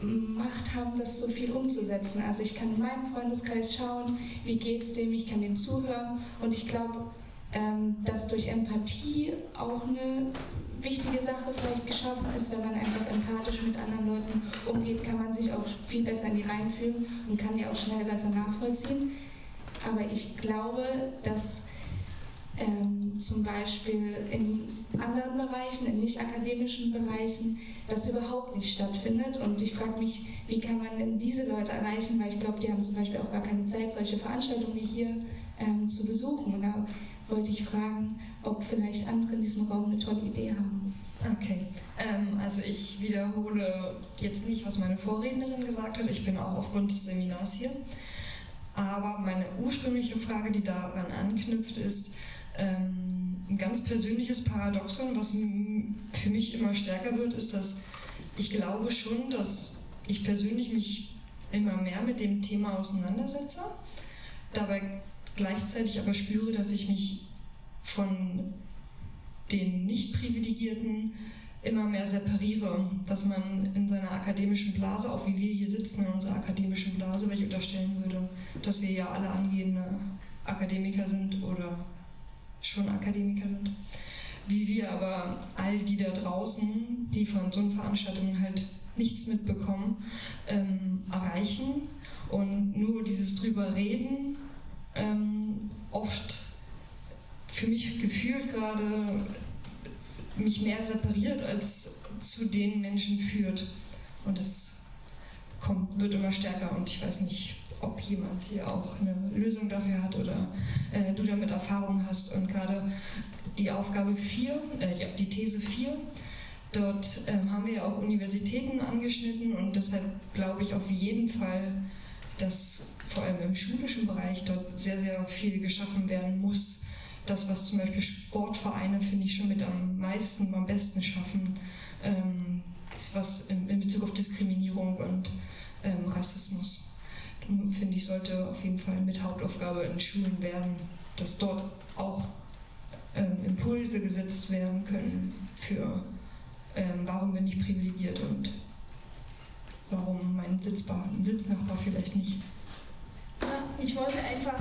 Macht haben, das so viel umzusetzen. Also ich kann in meinem Freundeskreis schauen, wie geht es dem, ich kann dem zuhören und ich glaube, ähm, dass durch Empathie auch eine wichtige Sache vielleicht geschaffen ist, wenn man einfach empathisch mit anderen Leuten umgeht, kann man sich auch viel besser in die Reihen fühlen und kann die auch schnell besser nachvollziehen. Aber ich glaube, dass ähm, zum Beispiel in anderen Bereichen, in nicht akademischen Bereichen, das überhaupt nicht stattfindet. Und ich frage mich, wie kann man denn diese Leute erreichen, weil ich glaube, die haben zum Beispiel auch gar keine Zeit, solche Veranstaltungen wie hier ähm, zu besuchen. Und da wollte ich fragen, ob vielleicht andere in diesem Raum eine tolle Idee haben. Okay, ähm, also ich wiederhole jetzt nicht, was meine Vorrednerin gesagt hat. Ich bin auch aufgrund des Seminars hier. Aber meine ursprüngliche Frage, die daran anknüpft, ist ähm, ein ganz persönliches Paradoxon, was für mich immer stärker wird, ist, dass ich glaube schon, dass ich persönlich mich immer mehr mit dem Thema auseinandersetze. Dabei gleichzeitig aber spüre, dass ich mich von den Nicht-Privilegierten immer mehr separiere, dass man in seiner akademischen Blase, auch wie wir hier sitzen in unserer akademischen Blase, weil ich unterstellen würde, dass wir ja alle angehende Akademiker sind oder schon Akademiker sind, wie wir aber all die da draußen, die von so Veranstaltungen halt nichts mitbekommen, ähm, erreichen und nur dieses drüber reden ähm, oft für mich gefühlt gerade mich mehr separiert als zu den Menschen führt. Und es kommt, wird immer stärker und ich weiß nicht, ob jemand hier auch eine Lösung dafür hat oder äh, du damit Erfahrung hast. Und gerade die Aufgabe 4, äh, die These 4, dort ähm, haben wir ja auch Universitäten angeschnitten und deshalb glaube ich auf jeden Fall, dass vor allem im schulischen Bereich dort sehr, sehr viel geschaffen werden muss. Das, was zum Beispiel Sportvereine, finde ich, schon mit am meisten, am besten schaffen, ähm, was in, in, Bezug auf Diskriminierung und ähm, Rassismus, finde ich, sollte auf jeden Fall mit Hauptaufgabe in Schulen werden, dass dort auch ähm, Impulse gesetzt werden können für, ähm, warum bin ich privilegiert und warum mein Sitzbar, Sitznachbar vielleicht nicht. Ich wollte einfach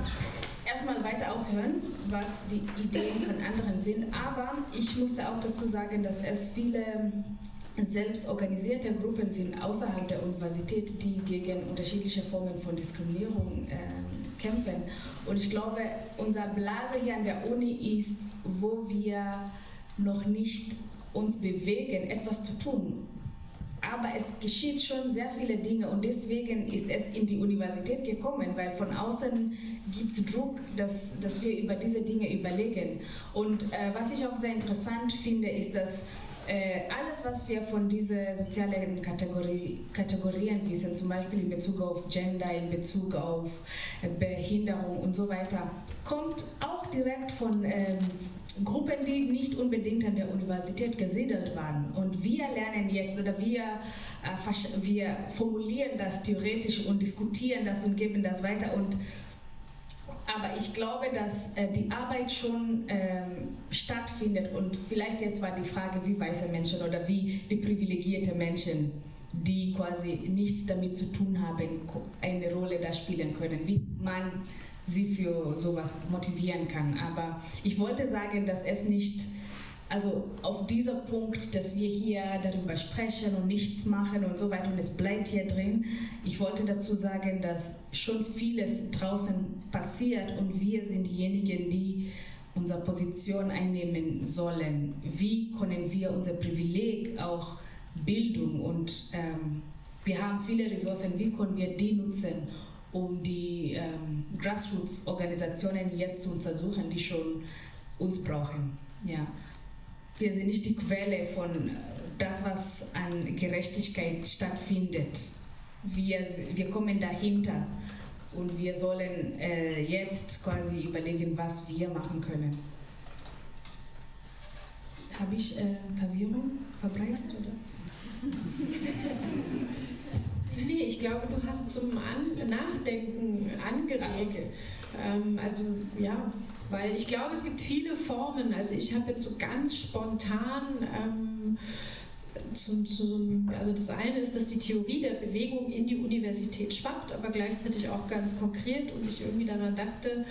erstmal weiter auch hören, was die Ideen von anderen sind, aber ich musste auch dazu sagen, dass es viele selbst organisierte Gruppen sind außerhalb der Universität, die gegen unterschiedliche Formen von Diskriminierung äh, kämpfen. Und ich glaube, unser Blase hier an der Uni ist, wo wir noch nicht uns bewegen, etwas zu tun aber es geschieht schon sehr viele Dinge und deswegen ist es in die Universität gekommen, weil von außen gibt Druck, dass, dass wir über diese Dinge überlegen. Und äh, was ich auch sehr interessant finde, ist, dass äh, alles, was wir von diesen sozialen Kategorie, Kategorien wissen, zum Beispiel in Bezug auf Gender, in Bezug auf äh, Behinderung und so weiter, kommt auch direkt von ähm, Gruppen, die nicht unbedingt an der Universität gesiedelt waren. Und wir lernen jetzt oder wir, äh, wir formulieren das theoretisch und diskutieren das und geben das weiter. Und, aber ich glaube, dass äh, die Arbeit schon ähm, stattfindet. Und vielleicht jetzt war die Frage, wie weiße Menschen oder wie die privilegierte Menschen, die quasi nichts damit zu tun haben, eine Rolle da spielen können. Wie man sie für sowas motivieren kann. Aber ich wollte sagen, dass es nicht, also auf dieser Punkt, dass wir hier darüber sprechen und nichts machen und so weiter und es bleibt hier drin, ich wollte dazu sagen, dass schon vieles draußen passiert und wir sind diejenigen, die unsere Position einnehmen sollen. Wie können wir unser Privileg auch Bildung und ähm, wir haben viele Ressourcen, wie können wir die nutzen, um die ähm, Grassroots-Organisationen jetzt zu untersuchen, die schon uns brauchen. Ja. Wir sind nicht die Quelle von äh, das, was an Gerechtigkeit stattfindet. Wir, wir kommen dahinter und wir sollen äh, jetzt quasi überlegen, was wir machen können. Habe ich äh, Verwirrung verbreitet? Oder? Nee, ich glaube, du hast zum An Nachdenken angeregt. Ähm, also ja, weil ich glaube, es gibt viele Formen. Also ich habe jetzt so ganz spontan ähm, zum, zum, also das eine ist, dass die Theorie der Bewegung in die Universität schwappt, aber gleichzeitig auch ganz konkret und ich irgendwie daran dachte,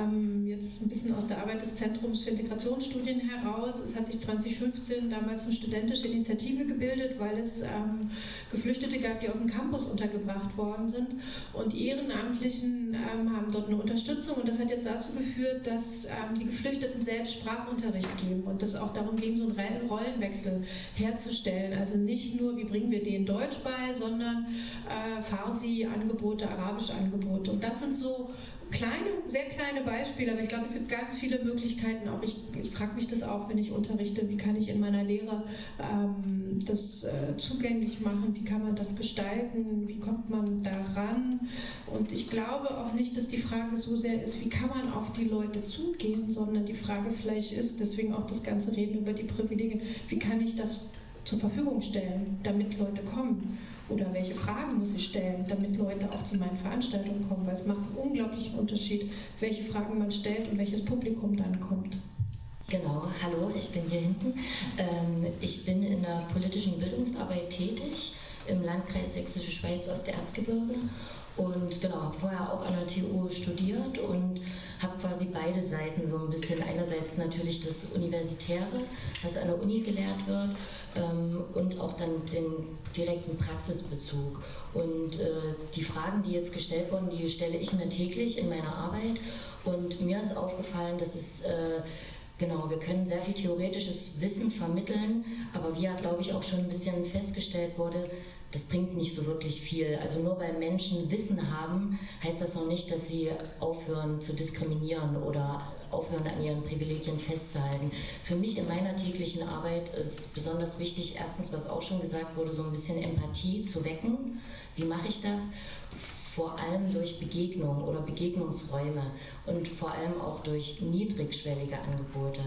ähm, jetzt ein bisschen aus der Arbeit des Zentrums für Integrationsstudien heraus, es hat sich 2015 damals eine studentische Initiative gebildet, weil es ähm, Geflüchtete gab, die auf dem Campus untergebracht worden sind und die Ehrenamtlichen ähm, haben dort eine Unterstützung und das hat jetzt dazu geführt, dass ähm, die Geflüchteten selbst Sprachunterricht geben und das auch darum ging, so einen Rollenwechsel herzustellen stellen. Also nicht nur, wie bringen wir denen Deutsch bei, sondern äh, Farsi-Angebote, arabische Angebote. Und das sind so kleine, sehr kleine Beispiele, aber ich glaube, es gibt ganz viele Möglichkeiten. Auch ich, ich frage mich das auch, wenn ich unterrichte, wie kann ich in meiner Lehre ähm, das äh, zugänglich machen, wie kann man das gestalten, wie kommt man daran. Und ich glaube auch nicht, dass die Frage so sehr ist, wie kann man auf die Leute zugehen, sondern die Frage vielleicht ist, deswegen auch das ganze Reden über die Privilegien, wie kann ich das zur Verfügung stellen, damit Leute kommen? Oder welche Fragen muss ich stellen, damit Leute auch zu meinen Veranstaltungen kommen? Weil es macht einen unglaublichen Unterschied, welche Fragen man stellt und welches Publikum dann kommt. Genau, hallo, ich bin hier hinten. Ähm, ich bin in der politischen Bildungsarbeit tätig im Landkreis Sächsische Schweiz Osterzgebirge und genau, habe vorher auch an der TU studiert und habe quasi beide Seiten so ein bisschen. Einerseits natürlich das Universitäre, was an der Uni gelehrt wird, ähm, und auch dann den direkten Praxisbezug. Und äh, die Fragen, die jetzt gestellt wurden, die stelle ich mir täglich in meiner Arbeit. Und mir ist aufgefallen, dass es äh, Genau, wir können sehr viel theoretisches Wissen vermitteln, aber wie ja, glaube ich, auch schon ein bisschen festgestellt wurde, das bringt nicht so wirklich viel. Also nur weil Menschen Wissen haben, heißt das noch nicht, dass sie aufhören zu diskriminieren oder aufhören an ihren Privilegien festzuhalten. Für mich in meiner täglichen Arbeit ist besonders wichtig, erstens, was auch schon gesagt wurde, so ein bisschen Empathie zu wecken. Wie mache ich das? Vor allem durch Begegnungen oder Begegnungsräume und vor allem auch durch niedrigschwellige Angebote.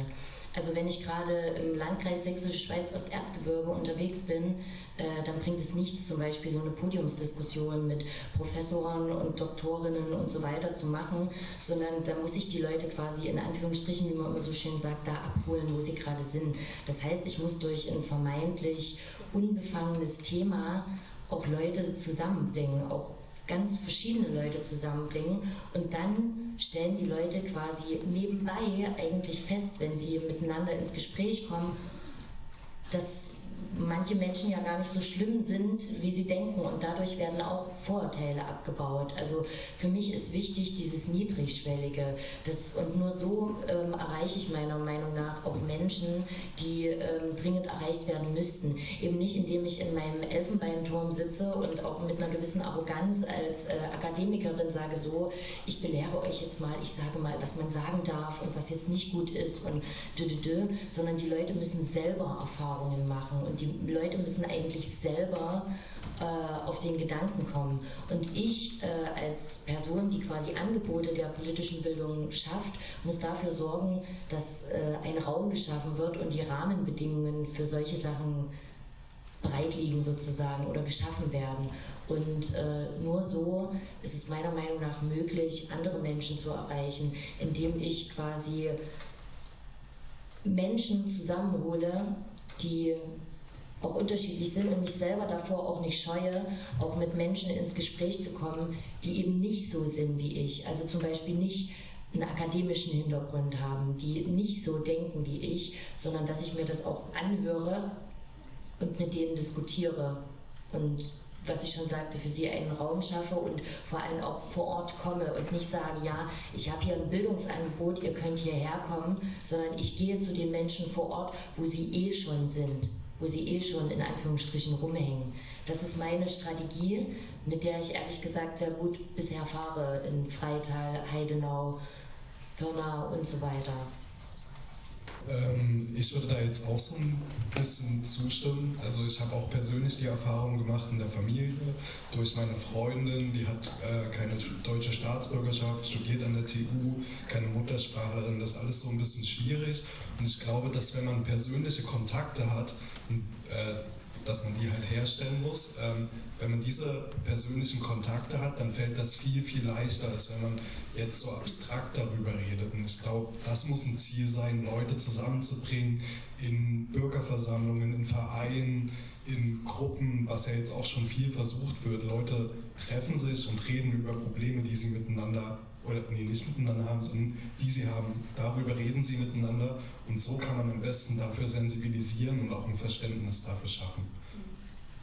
Also wenn ich gerade im Landkreis Sächsische Schweiz Osterzgebirge unterwegs bin, dann bringt es nichts, zum Beispiel so eine Podiumsdiskussion mit Professoren und Doktorinnen und so weiter zu machen, sondern da muss ich die Leute quasi in Anführungsstrichen, wie man immer so schön sagt, da abholen, wo sie gerade sind. Das heißt, ich muss durch ein vermeintlich unbefangenes Thema auch Leute zusammenbringen, auch ganz verschiedene Leute zusammenbringen und dann stellen die Leute quasi nebenbei eigentlich fest, wenn sie miteinander ins Gespräch kommen, dass manche Menschen ja gar nicht so schlimm sind, wie sie denken und dadurch werden auch Vorurteile abgebaut. Also für mich ist wichtig dieses Niedrigschwellige das, und nur so ähm, erreiche ich meiner Meinung nach auch Menschen, die ähm, dringend erreicht werden müssten. Eben nicht, indem ich in meinem Elfenbeinturm sitze und auch mit einer gewissen Arroganz als äh, Akademikerin sage so, ich belehre euch jetzt mal, ich sage mal, was man sagen darf und was jetzt nicht gut ist und dü, dü, dü, sondern die Leute müssen selber Erfahrungen machen und die Leute müssen eigentlich selber äh, auf den Gedanken kommen. Und ich äh, als Person, die quasi Angebote der politischen Bildung schafft, muss dafür sorgen, dass äh, ein Raum geschaffen wird und die Rahmenbedingungen für solche Sachen bereit liegen sozusagen oder geschaffen werden. Und äh, nur so ist es meiner Meinung nach möglich, andere Menschen zu erreichen, indem ich quasi Menschen zusammenhole, die auch unterschiedlich sind und mich selber davor auch nicht scheue, auch mit Menschen ins Gespräch zu kommen, die eben nicht so sind wie ich. Also zum Beispiel nicht einen akademischen Hintergrund haben, die nicht so denken wie ich, sondern dass ich mir das auch anhöre und mit denen diskutiere und was ich schon sagte, für sie einen Raum schaffe und vor allem auch vor Ort komme und nicht sage, ja, ich habe hier ein Bildungsangebot, ihr könnt hierher kommen, sondern ich gehe zu den Menschen vor Ort, wo sie eh schon sind, wo sie eh schon in Anführungsstrichen rumhängen. Das ist meine Strategie, mit der ich ehrlich gesagt sehr gut bisher fahre in Freital, Heidenau, Pirna und so weiter. Ähm, ich würde da jetzt auch so ein bisschen zustimmen. Also ich habe auch persönlich die Erfahrung gemacht in der Familie durch meine Freundin, die hat äh, keine deutsche Staatsbürgerschaft, studiert an der TU, keine Muttersprachlerin, das ist alles so ein bisschen schwierig. Und ich glaube, dass wenn man persönliche Kontakte hat, äh, dass man die halt herstellen muss. Ähm, wenn man diese persönlichen Kontakte hat, dann fällt das viel, viel leichter, als wenn man jetzt so abstrakt darüber redet. Und ich glaube, das muss ein Ziel sein, Leute zusammenzubringen in Bürgerversammlungen, in Vereinen, in Gruppen, was ja jetzt auch schon viel versucht wird. Leute treffen sich und reden über Probleme, die sie miteinander oder nee, nicht miteinander haben, sondern die sie haben. Darüber reden sie miteinander und so kann man am besten dafür sensibilisieren und auch ein Verständnis dafür schaffen.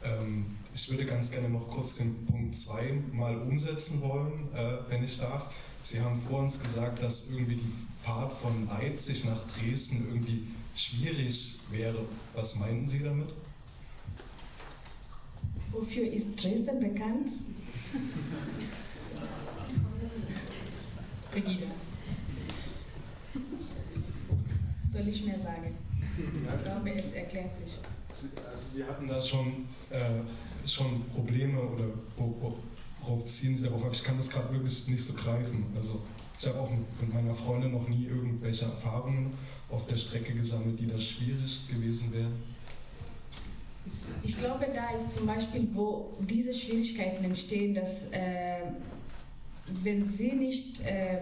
Ähm, ich würde ganz gerne noch kurz den Punkt 2 mal umsetzen wollen, äh, wenn ich darf. Sie haben vor uns gesagt, dass irgendwie die Fahrt von Leipzig nach Dresden irgendwie schwierig wäre. Was meinten Sie damit? Wofür ist Dresden bekannt? Pegida. Soll ich mehr sagen? Ich glaube, es erklärt sich. Sie, also Sie hatten da schon, äh, schon Probleme oder worauf ziehen Sie darauf ab? Ich kann das gerade wirklich nicht so greifen. Also ich habe auch mit meiner Freundin noch nie irgendwelche Erfahrungen auf der Strecke gesammelt, die da schwierig gewesen wären. Ich glaube, da ist zum Beispiel, wo diese Schwierigkeiten entstehen, dass äh, wenn Sie nicht äh,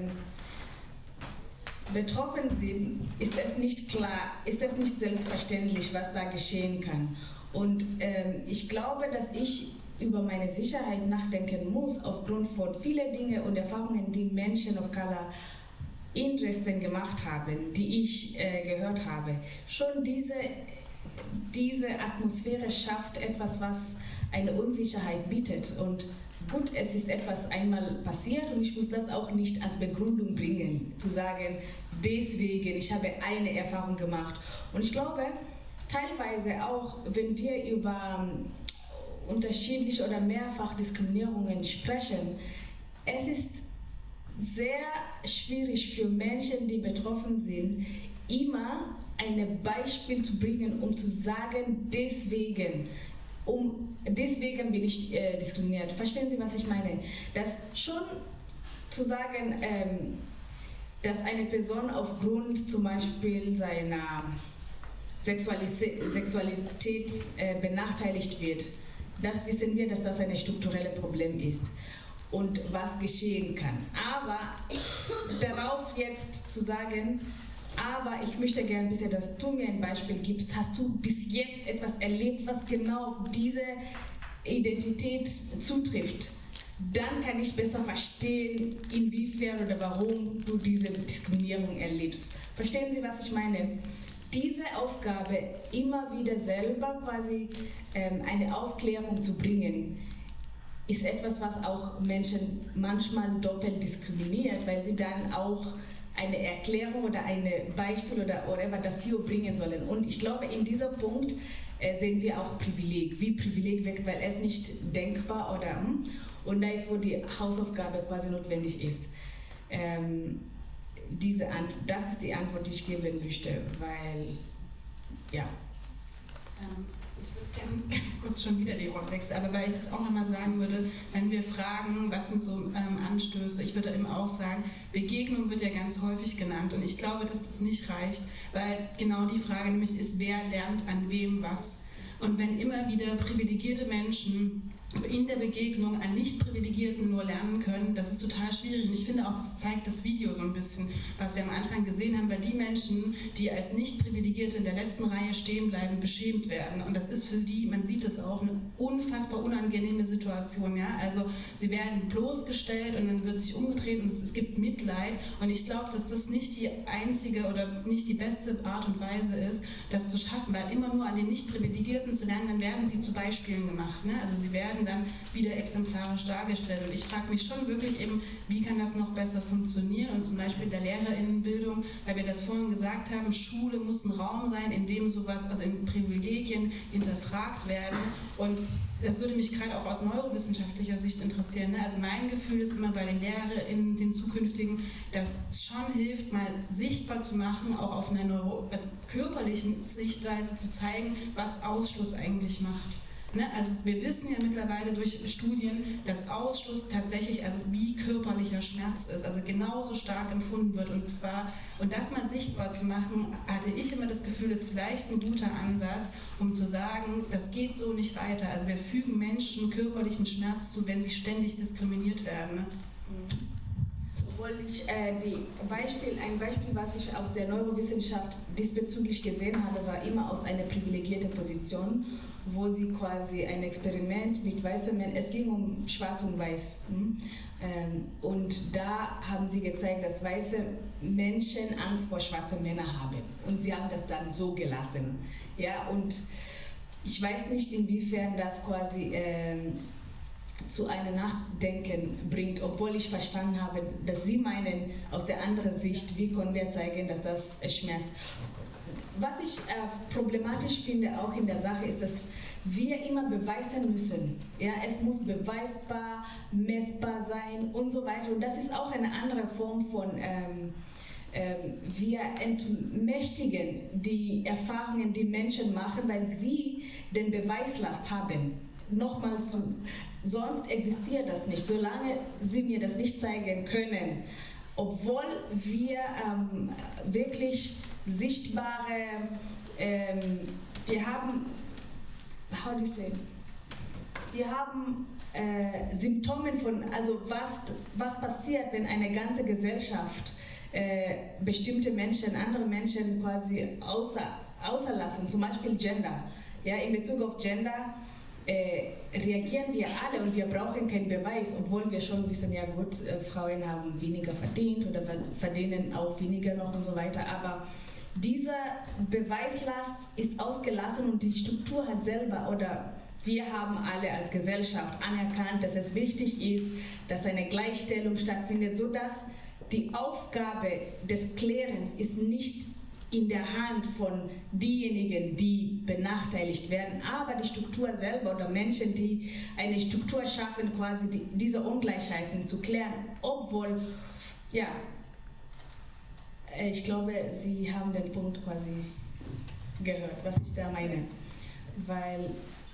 betroffen sind, ist es nicht klar, ist es nicht selbstverständlich, was da geschehen kann. Und ähm, ich glaube, dass ich über meine Sicherheit nachdenken muss, aufgrund von vielen Dingen und Erfahrungen, die Menschen of Color in Dresden gemacht haben, die ich äh, gehört habe. Schon diese, diese Atmosphäre schafft etwas, was eine Unsicherheit bietet. Und gut, es ist etwas einmal passiert und ich muss das auch nicht als Begründung bringen, zu sagen, deswegen, ich habe eine Erfahrung gemacht. Und ich glaube, teilweise auch, wenn wir über ähm, unterschiedliche oder mehrfach Diskriminierungen sprechen, es ist sehr schwierig für Menschen, die betroffen sind, immer ein Beispiel zu bringen, um zu sagen, deswegen um, deswegen bin ich äh, diskriminiert. Verstehen Sie, was ich meine? Dass schon zu sagen, ähm, dass eine Person aufgrund zum Beispiel seiner Sexualität, Sexualität äh, benachteiligt wird, das wissen wir, dass das ein strukturelles Problem ist und was geschehen kann. Aber darauf jetzt zu sagen, aber ich möchte gerne bitte, dass du mir ein Beispiel gibst. Hast du bis jetzt etwas erlebt, was genau auf diese Identität zutrifft? Dann kann ich besser verstehen, inwiefern oder warum du diese Diskriminierung erlebst. Verstehen Sie, was ich meine? Diese Aufgabe, immer wieder selber quasi ähm, eine Aufklärung zu bringen, ist etwas, was auch Menschen manchmal doppelt diskriminiert, weil sie dann auch eine Erklärung oder ein Beispiel oder whatever dafür bringen sollen. Und ich glaube, in diesem Punkt äh, sehen wir auch Privileg. Wie Privileg weg, weil es nicht denkbar oder hm? und da ist, wo die Hausaufgabe quasi notwendig ist. Ähm, diese das ist die Antwort, die ich geben möchte, weil ja. Ähm, Gerne ganz kurz schon wieder die Rolle wechseln, aber weil ich das auch nochmal sagen würde, wenn wir fragen, was sind so ähm, Anstöße, ich würde immer auch sagen, Begegnung wird ja ganz häufig genannt und ich glaube, dass das nicht reicht, weil genau die Frage nämlich ist, wer lernt an wem was. Und wenn immer wieder privilegierte Menschen in der Begegnung an Nicht-Privilegierten nur lernen können, das ist total schwierig. Und ich finde auch, das zeigt das Video so ein bisschen, was wir am Anfang gesehen haben, weil die Menschen, die als Nicht-Privilegierte in der letzten Reihe stehen bleiben, beschämt werden. Und das ist für die, man sieht es auch, eine unfassbar unangenehme Situation. Ja? Also sie werden bloßgestellt und dann wird sich umgedreht und es, es gibt Mitleid. Und ich glaube, dass das nicht die einzige oder nicht die beste Art und Weise ist, das zu schaffen, weil immer nur an den Nicht-Privilegierten zu lernen, dann werden sie zu Beispielen gemacht. Ne? Also sie werden werden dann wieder exemplarisch dargestellt. Und ich frage mich schon wirklich eben, wie kann das noch besser funktionieren? Und zum Beispiel der Lehrerinnenbildung, weil wir das vorhin gesagt haben, Schule muss ein Raum sein, in dem sowas, also in Privilegien hinterfragt werden. Und das würde mich gerade auch aus neurowissenschaftlicher Sicht interessieren. Ne? Also mein Gefühl ist immer bei den LehrerInnen, den zukünftigen, dass es schon hilft, mal sichtbar zu machen, auch auf einer Neuro also körperlichen Sichtweise zu zeigen, was Ausschluss eigentlich macht. Ne? Also wir wissen ja mittlerweile durch Studien, dass Ausschluss tatsächlich also wie körperlicher Schmerz ist, also genauso stark empfunden wird. Und zwar, und das mal sichtbar zu machen, hatte ich immer das Gefühl, ist vielleicht ein guter Ansatz, um zu sagen, das geht so nicht weiter. Also wir fügen Menschen körperlichen Schmerz zu, wenn sie ständig diskriminiert werden. Ne? Obwohl ich äh, Beispiel, ein Beispiel, was ich aus der Neurowissenschaft diesbezüglich gesehen habe, war immer aus einer privilegierten Position wo sie quasi ein Experiment mit weißen Männern, es ging um Schwarz und Weiß. Hm? Ähm, und da haben sie gezeigt, dass weiße Menschen Angst vor schwarzen Männern haben. Und sie haben das dann so gelassen. Ja, und ich weiß nicht, inwiefern das quasi ähm, zu einem Nachdenken bringt, obwohl ich verstanden habe, dass Sie meinen, aus der anderen Sicht, wie können wir zeigen, dass das schmerzt was ich äh, problematisch finde auch in der Sache ist, dass wir immer beweisen müssen. Ja, es muss beweisbar, messbar sein und so weiter. Und das ist auch eine andere Form von ähm, ähm, wir entmächtigen die Erfahrungen, die Menschen machen, weil sie den Beweislast haben. Nochmal zu, sonst existiert das nicht, solange sie mir das nicht zeigen können, obwohl wir ähm, wirklich sichtbare, ähm, wir haben, how do you say, wir haben äh, Symptome von, also was, was passiert, wenn eine ganze Gesellschaft äh, bestimmte Menschen, andere Menschen quasi außer, außerlassen, zum Beispiel Gender. Ja, in Bezug auf Gender äh, reagieren wir alle und wir brauchen keinen Beweis, obwohl wir schon wissen, ja gut, äh, Frauen haben weniger verdient oder verdienen auch weniger noch und so weiter, aber diese Beweislast ist ausgelassen und die Struktur hat selber oder wir haben alle als Gesellschaft anerkannt, dass es wichtig ist, dass eine Gleichstellung stattfindet, sodass die Aufgabe des Klärens ist nicht in der Hand von diejenigen, die benachteiligt werden, aber die Struktur selber oder Menschen, die eine Struktur schaffen, quasi die, diese Ungleichheiten zu klären, obwohl ja, ich glaube, Sie haben den Punkt quasi gehört, was ich da meine. Weil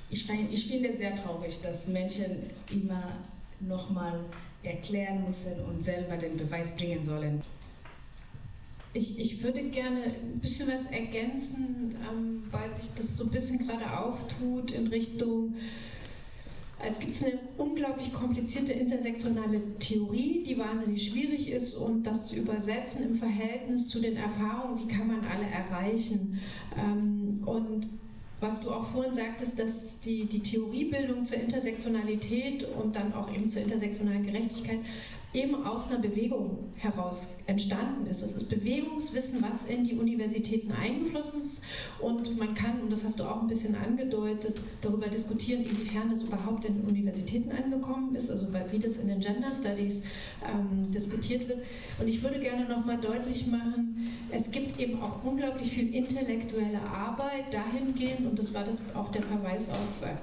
ich, find, ich finde es sehr traurig, dass Menschen immer nochmal erklären müssen und selber den Beweis bringen sollen. Ich, ich würde gerne ein bisschen was ergänzen, ähm, weil sich das so ein bisschen gerade auftut in Richtung es gibt eine unglaublich komplizierte intersektionale Theorie, die wahnsinnig schwierig ist und das zu übersetzen im Verhältnis zu den Erfahrungen, wie kann man alle erreichen. Ähm, und was du auch vorhin sagtest, dass die, die Theoriebildung zur Intersektionalität und dann auch eben zur intersektionalen Gerechtigkeit eben aus einer Bewegung heraus entstanden ist. Es ist Bewegungswissen, was in die Universitäten eingeflossen ist und man kann, und das hast du auch ein bisschen angedeutet, darüber diskutieren, inwiefern das überhaupt in den Universitäten angekommen ist, also wie das in den Gender Studies ähm, diskutiert wird. Und ich würde gerne nochmal deutlich machen, es gibt eben auch unglaublich viel intellektuelle Arbeit dahingehend, und das war das auch der Verweis auf äh,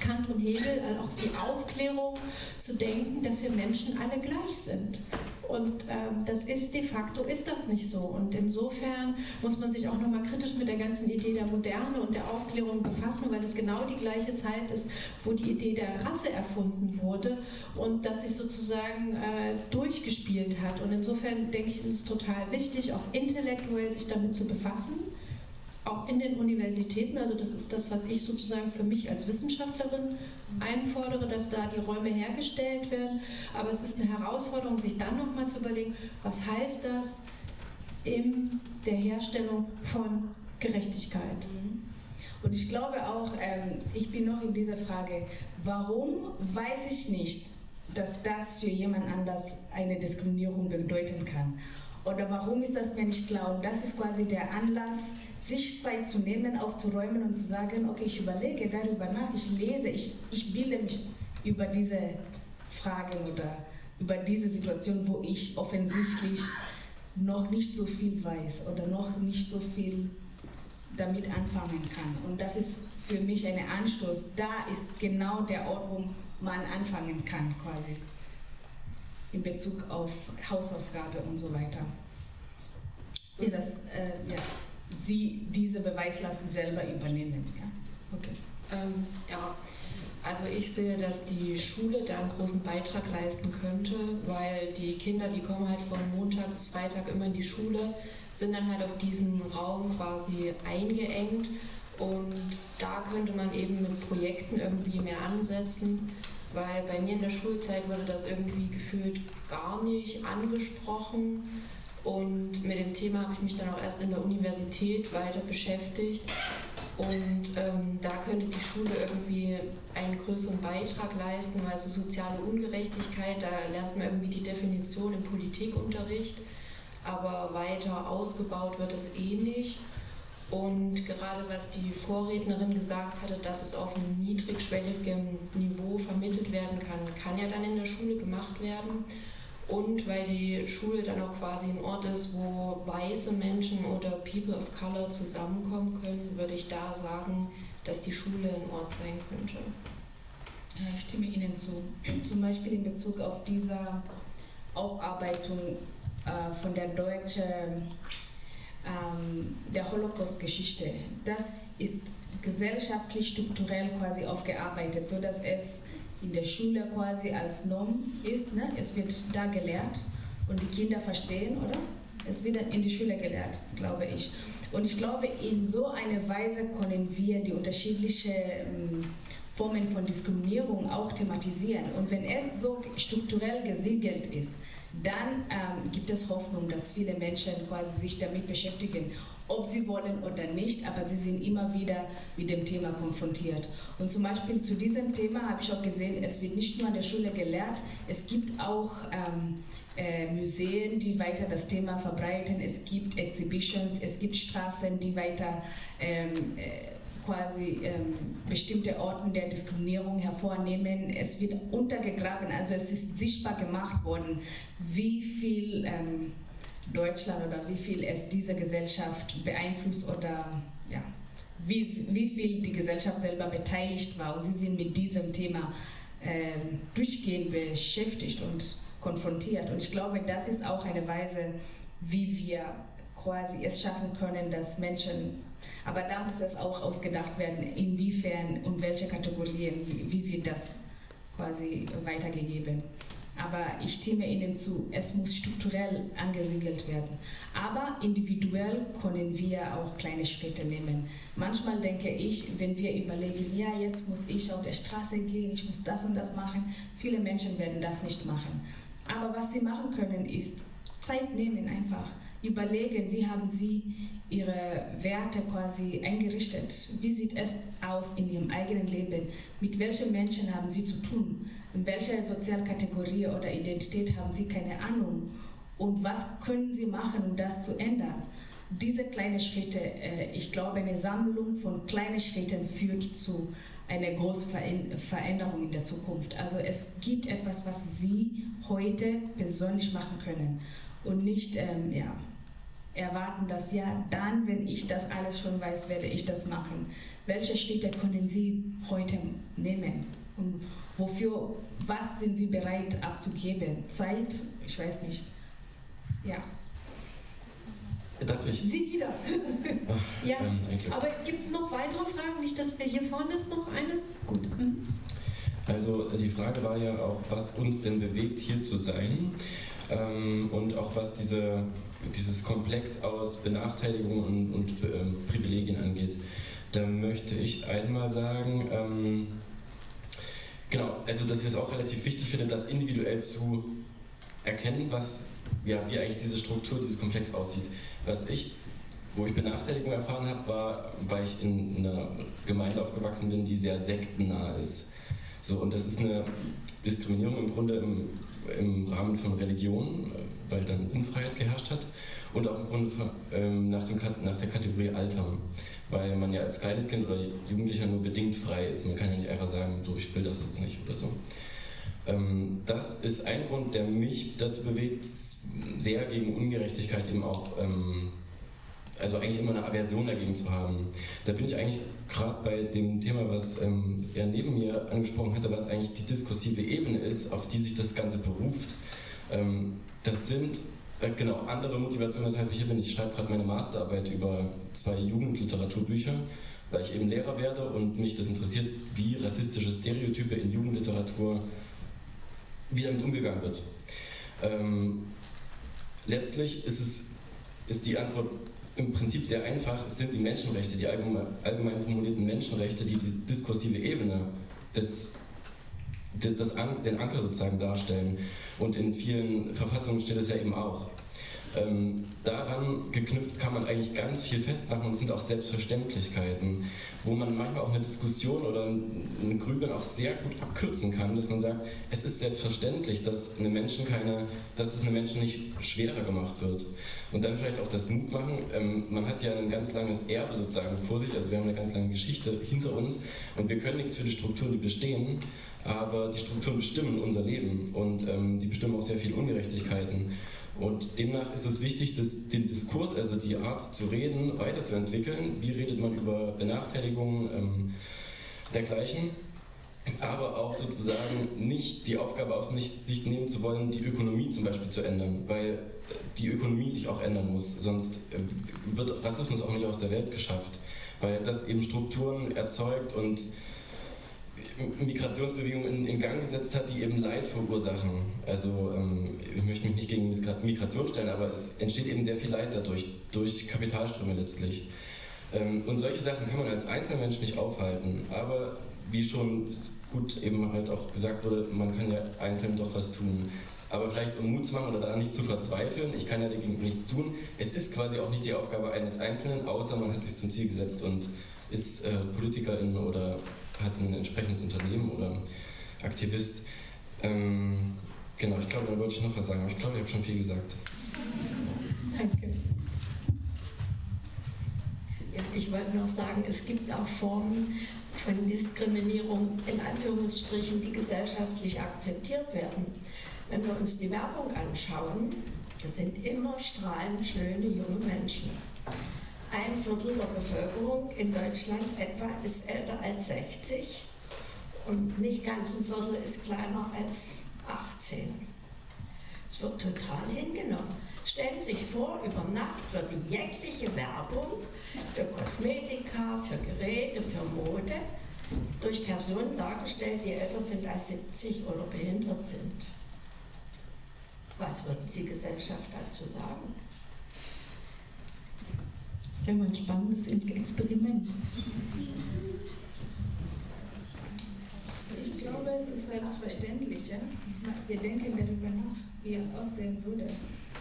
Kant und Hegel, also auch die Aufklärung zu denken, dass wir Menschen alle gleich sind Und ähm, das ist de facto ist das nicht so. Und insofern muss man sich auch nochmal kritisch mit der ganzen Idee der Moderne und der Aufklärung befassen, weil es genau die gleiche Zeit ist, wo die Idee der Rasse erfunden wurde und das sich sozusagen äh, durchgespielt hat. Und insofern denke ich, ist es total wichtig, auch intellektuell sich damit zu befassen auch in den Universitäten, also das ist das, was ich sozusagen für mich als Wissenschaftlerin einfordere, dass da die Räume hergestellt werden. Aber es ist eine Herausforderung, sich dann nochmal zu überlegen, was heißt das in der Herstellung von Gerechtigkeit. Mhm. Und ich glaube auch, ähm, ich bin noch in dieser Frage, warum weiß ich nicht, dass das für jemand anders eine Diskriminierung bedeuten kann? Oder warum ist das mir nicht klar? Und das ist quasi der Anlass, sich Zeit zu nehmen, aufzuräumen und zu sagen, okay, ich überlege darüber nach, ich lese, ich, ich bilde mich über diese Fragen oder über diese Situation, wo ich offensichtlich noch nicht so viel weiß oder noch nicht so viel damit anfangen kann. Und das ist für mich ein Anstoß. Da ist genau der Ort, wo man anfangen kann, quasi in Bezug auf Hausaufgabe und so weiter. So dass, äh, ja sie diese Beweislast selber übernehmen. Ja? Okay. Ähm, ja, also ich sehe, dass die Schule da einen großen Beitrag leisten könnte, weil die Kinder, die kommen halt von Montag bis Freitag immer in die Schule, sind dann halt auf diesen Raum quasi eingeengt und da könnte man eben mit Projekten irgendwie mehr ansetzen, weil bei mir in der Schulzeit wurde das irgendwie gefühlt gar nicht angesprochen und mit dem Thema habe ich mich dann auch erst in der Universität weiter beschäftigt. Und ähm, da könnte die Schule irgendwie einen größeren Beitrag leisten, weil so soziale Ungerechtigkeit, da lernt man irgendwie die Definition im Politikunterricht, aber weiter ausgebaut wird es eh nicht. Und gerade was die Vorrednerin gesagt hatte, dass es auf einem niedrigschwelligen Niveau vermittelt werden kann, kann ja dann in der Schule gemacht werden. Und weil die Schule dann auch quasi ein Ort ist, wo weiße Menschen oder People of Color zusammenkommen können, würde ich da sagen, dass die Schule ein Ort sein könnte. Ich stimme Ihnen zu. Zum Beispiel in Bezug auf diese Aufarbeitung äh, von der deutschen, ähm, der Holocaust-Geschichte. Das ist gesellschaftlich, strukturell quasi aufgearbeitet, sodass es in der Schule quasi als Norm ist. Ne? Es wird da gelehrt und die Kinder verstehen, oder? Es wird in die Schule gelehrt, glaube ich. Und ich glaube, in so einer Weise können wir die unterschiedlichen ähm, Formen von Diskriminierung auch thematisieren. Und wenn es so strukturell gesiegelt ist, dann ähm, gibt es Hoffnung, dass viele Menschen quasi sich damit beschäftigen ob sie wollen oder nicht, aber sie sind immer wieder mit dem Thema konfrontiert. Und zum Beispiel zu diesem Thema habe ich auch gesehen, es wird nicht nur an der Schule gelehrt, es gibt auch ähm, äh, Museen, die weiter das Thema verbreiten, es gibt Exhibitions, es gibt Straßen, die weiter ähm, äh, quasi ähm, bestimmte Orten der Diskriminierung hervornehmen. Es wird untergegraben, also es ist sichtbar gemacht worden, wie viel ähm, Deutschland oder wie viel es diese Gesellschaft beeinflusst oder ja, wie, wie viel die Gesellschaft selber beteiligt war. Und sie sind mit diesem Thema äh, durchgehend beschäftigt und konfrontiert. Und ich glaube, das ist auch eine Weise, wie wir quasi es schaffen können, dass Menschen, aber da muss es auch ausgedacht werden, inwiefern und welche Kategorien, wie, wie wird das quasi weitergegeben. Aber ich stimme Ihnen zu, es muss strukturell angesiedelt werden. Aber individuell können wir auch kleine Schritte nehmen. Manchmal denke ich, wenn wir überlegen, ja, jetzt muss ich auf der Straße gehen, ich muss das und das machen, viele Menschen werden das nicht machen. Aber was sie machen können, ist Zeit nehmen einfach. Überlegen, wie haben sie ihre Werte quasi eingerichtet? Wie sieht es aus in ihrem eigenen Leben? Mit welchen Menschen haben sie zu tun? In welcher Sozialkategorie oder Identität haben Sie keine Ahnung und was können Sie machen, um das zu ändern. Diese kleinen Schritte, äh, ich glaube, eine Sammlung von kleinen Schritten führt zu einer großen Veränderung in der Zukunft. Also es gibt etwas, was Sie heute persönlich machen können und nicht ähm, ja, erwarten, dass ja, dann, wenn ich das alles schon weiß, werde ich das machen. Welche Schritte können Sie heute nehmen? Und wofür, was sind sie bereit abzugeben? Zeit? Ich weiß nicht. Ja. Darf ich? Sie wieder. Ach, ja, aber gibt es noch weitere Fragen? Nicht, dass wir hier vorne ist noch eine? Gut. Mhm. Also die Frage war ja auch, was uns denn bewegt, hier zu sein ähm, und auch was diese, dieses Komplex aus Benachteiligungen und, und ähm, Privilegien angeht. Da möchte ich einmal sagen, ähm, genau, also dass ich es auch relativ wichtig finde, das individuell zu erkennen, was, ja, wie eigentlich diese Struktur, dieses Komplex aussieht. Was ich wo ich Benachteiligung erfahren habe, war, weil ich in einer Gemeinde aufgewachsen bin, die sehr sektennah ist. So, und das ist eine Diskriminierung im Grunde im, im Rahmen von Religion, weil dann Unfreiheit geherrscht hat und auch im Grunde von, ähm, nach, dem, nach der Kategorie Alter, weil man ja als kleines Kind oder Jugendlicher nur bedingt frei ist. Man kann ja nicht einfach sagen, so ich will das jetzt nicht oder so. Ähm, das ist ein Grund, der mich dazu bewegt, sehr gegen Ungerechtigkeit eben auch ähm, also eigentlich immer eine Aversion dagegen zu haben. Da bin ich eigentlich gerade bei dem Thema, was ähm, er neben mir angesprochen hatte, was eigentlich die diskursive Ebene ist, auf die sich das Ganze beruft. Das sind äh, genau andere Motivationen, weshalb ich hier bin. Ich schreibe gerade meine Masterarbeit über zwei Jugendliteraturbücher, weil ich eben Lehrer werde und mich das interessiert, wie rassistische Stereotype in Jugendliteratur, wie damit umgegangen wird. Ähm, letztlich ist es ist die Antwort im Prinzip sehr einfach. Es sind die Menschenrechte, die allgemein, allgemein formulierten Menschenrechte, die die diskursive Ebene des, An, den Anker sozusagen darstellen. Und in vielen Verfassungen steht es ja eben auch. Ähm, daran geknüpft kann man eigentlich ganz viel festmachen und sind auch Selbstverständlichkeiten, wo man manchmal auch eine Diskussion oder ein Grübeln auch sehr gut abkürzen kann, dass man sagt, es ist selbstverständlich, dass eine Menschen keine, dass es einem Menschen nicht schwerer gemacht wird. Und dann vielleicht auch das Mut machen. Ähm, man hat ja ein ganz langes Erbe sozusagen vor sich, also wir haben eine ganz lange Geschichte hinter uns und wir können nichts für die Strukturen, die bestehen, aber die Strukturen bestimmen unser Leben und ähm, die bestimmen auch sehr viele Ungerechtigkeiten. Und demnach ist es wichtig, dass den Diskurs, also die Art zu reden, weiterzuentwickeln. Wie redet man über Benachteiligungen ähm, dergleichen? Aber auch sozusagen nicht die Aufgabe aus sich nehmen zu wollen, die Ökonomie zum Beispiel zu ändern, weil die Ökonomie sich auch ändern muss. Sonst äh, wird Rassismus auch nicht aus der Welt geschafft, weil das eben Strukturen erzeugt und Migrationsbewegung in, in, Gang gesetzt hat, die eben Leid verursachen. Also ähm, ich möchte mich nicht gegen Migration stellen, aber es entsteht eben sehr viel Leid dadurch, durch Kapitalströme letztlich. Ähm, und solche Sachen kann man als Einzelmensch nicht aufhalten. Aber wie schon gut eben halt auch gesagt wurde, man kann ja einzeln doch was tun. Aber vielleicht um Mut zu machen oder daran nicht zu verzweifeln, ich kann ja dagegen nichts tun. Es ist quasi auch nicht die Aufgabe eines Einzelnen, außer man hat sich zum Ziel gesetzt und ist äh, Politikerin oder hat ein entsprechendes Unternehmen oder Aktivist. Ähm, genau, ich glaube, da wollte ich noch was sagen, aber ich glaube, ich habe schon viel gesagt. Danke. Ja, ich wollte noch sagen, es gibt auch Formen von Diskriminierung in Anführungsstrichen, die gesellschaftlich akzeptiert werden. Wenn wir uns die Werbung anschauen, das sind immer strahlend schöne junge Menschen. Ein Viertel der Bevölkerung in Deutschland etwa ist älter als 60 und nicht ganz ein Viertel ist kleiner als 18. Es wird total hingenommen. Stellen Sie sich vor, über Nacht wird jegliche Werbung für Kosmetika, für Geräte, für Mode durch Personen dargestellt, die älter sind als 70 oder behindert sind. Was würde die Gesellschaft dazu sagen? Das wäre mal ein spannendes Experiment. Ich glaube, es ist selbstverständlich. Ja? Wir denken darüber nach, wie es aussehen würde.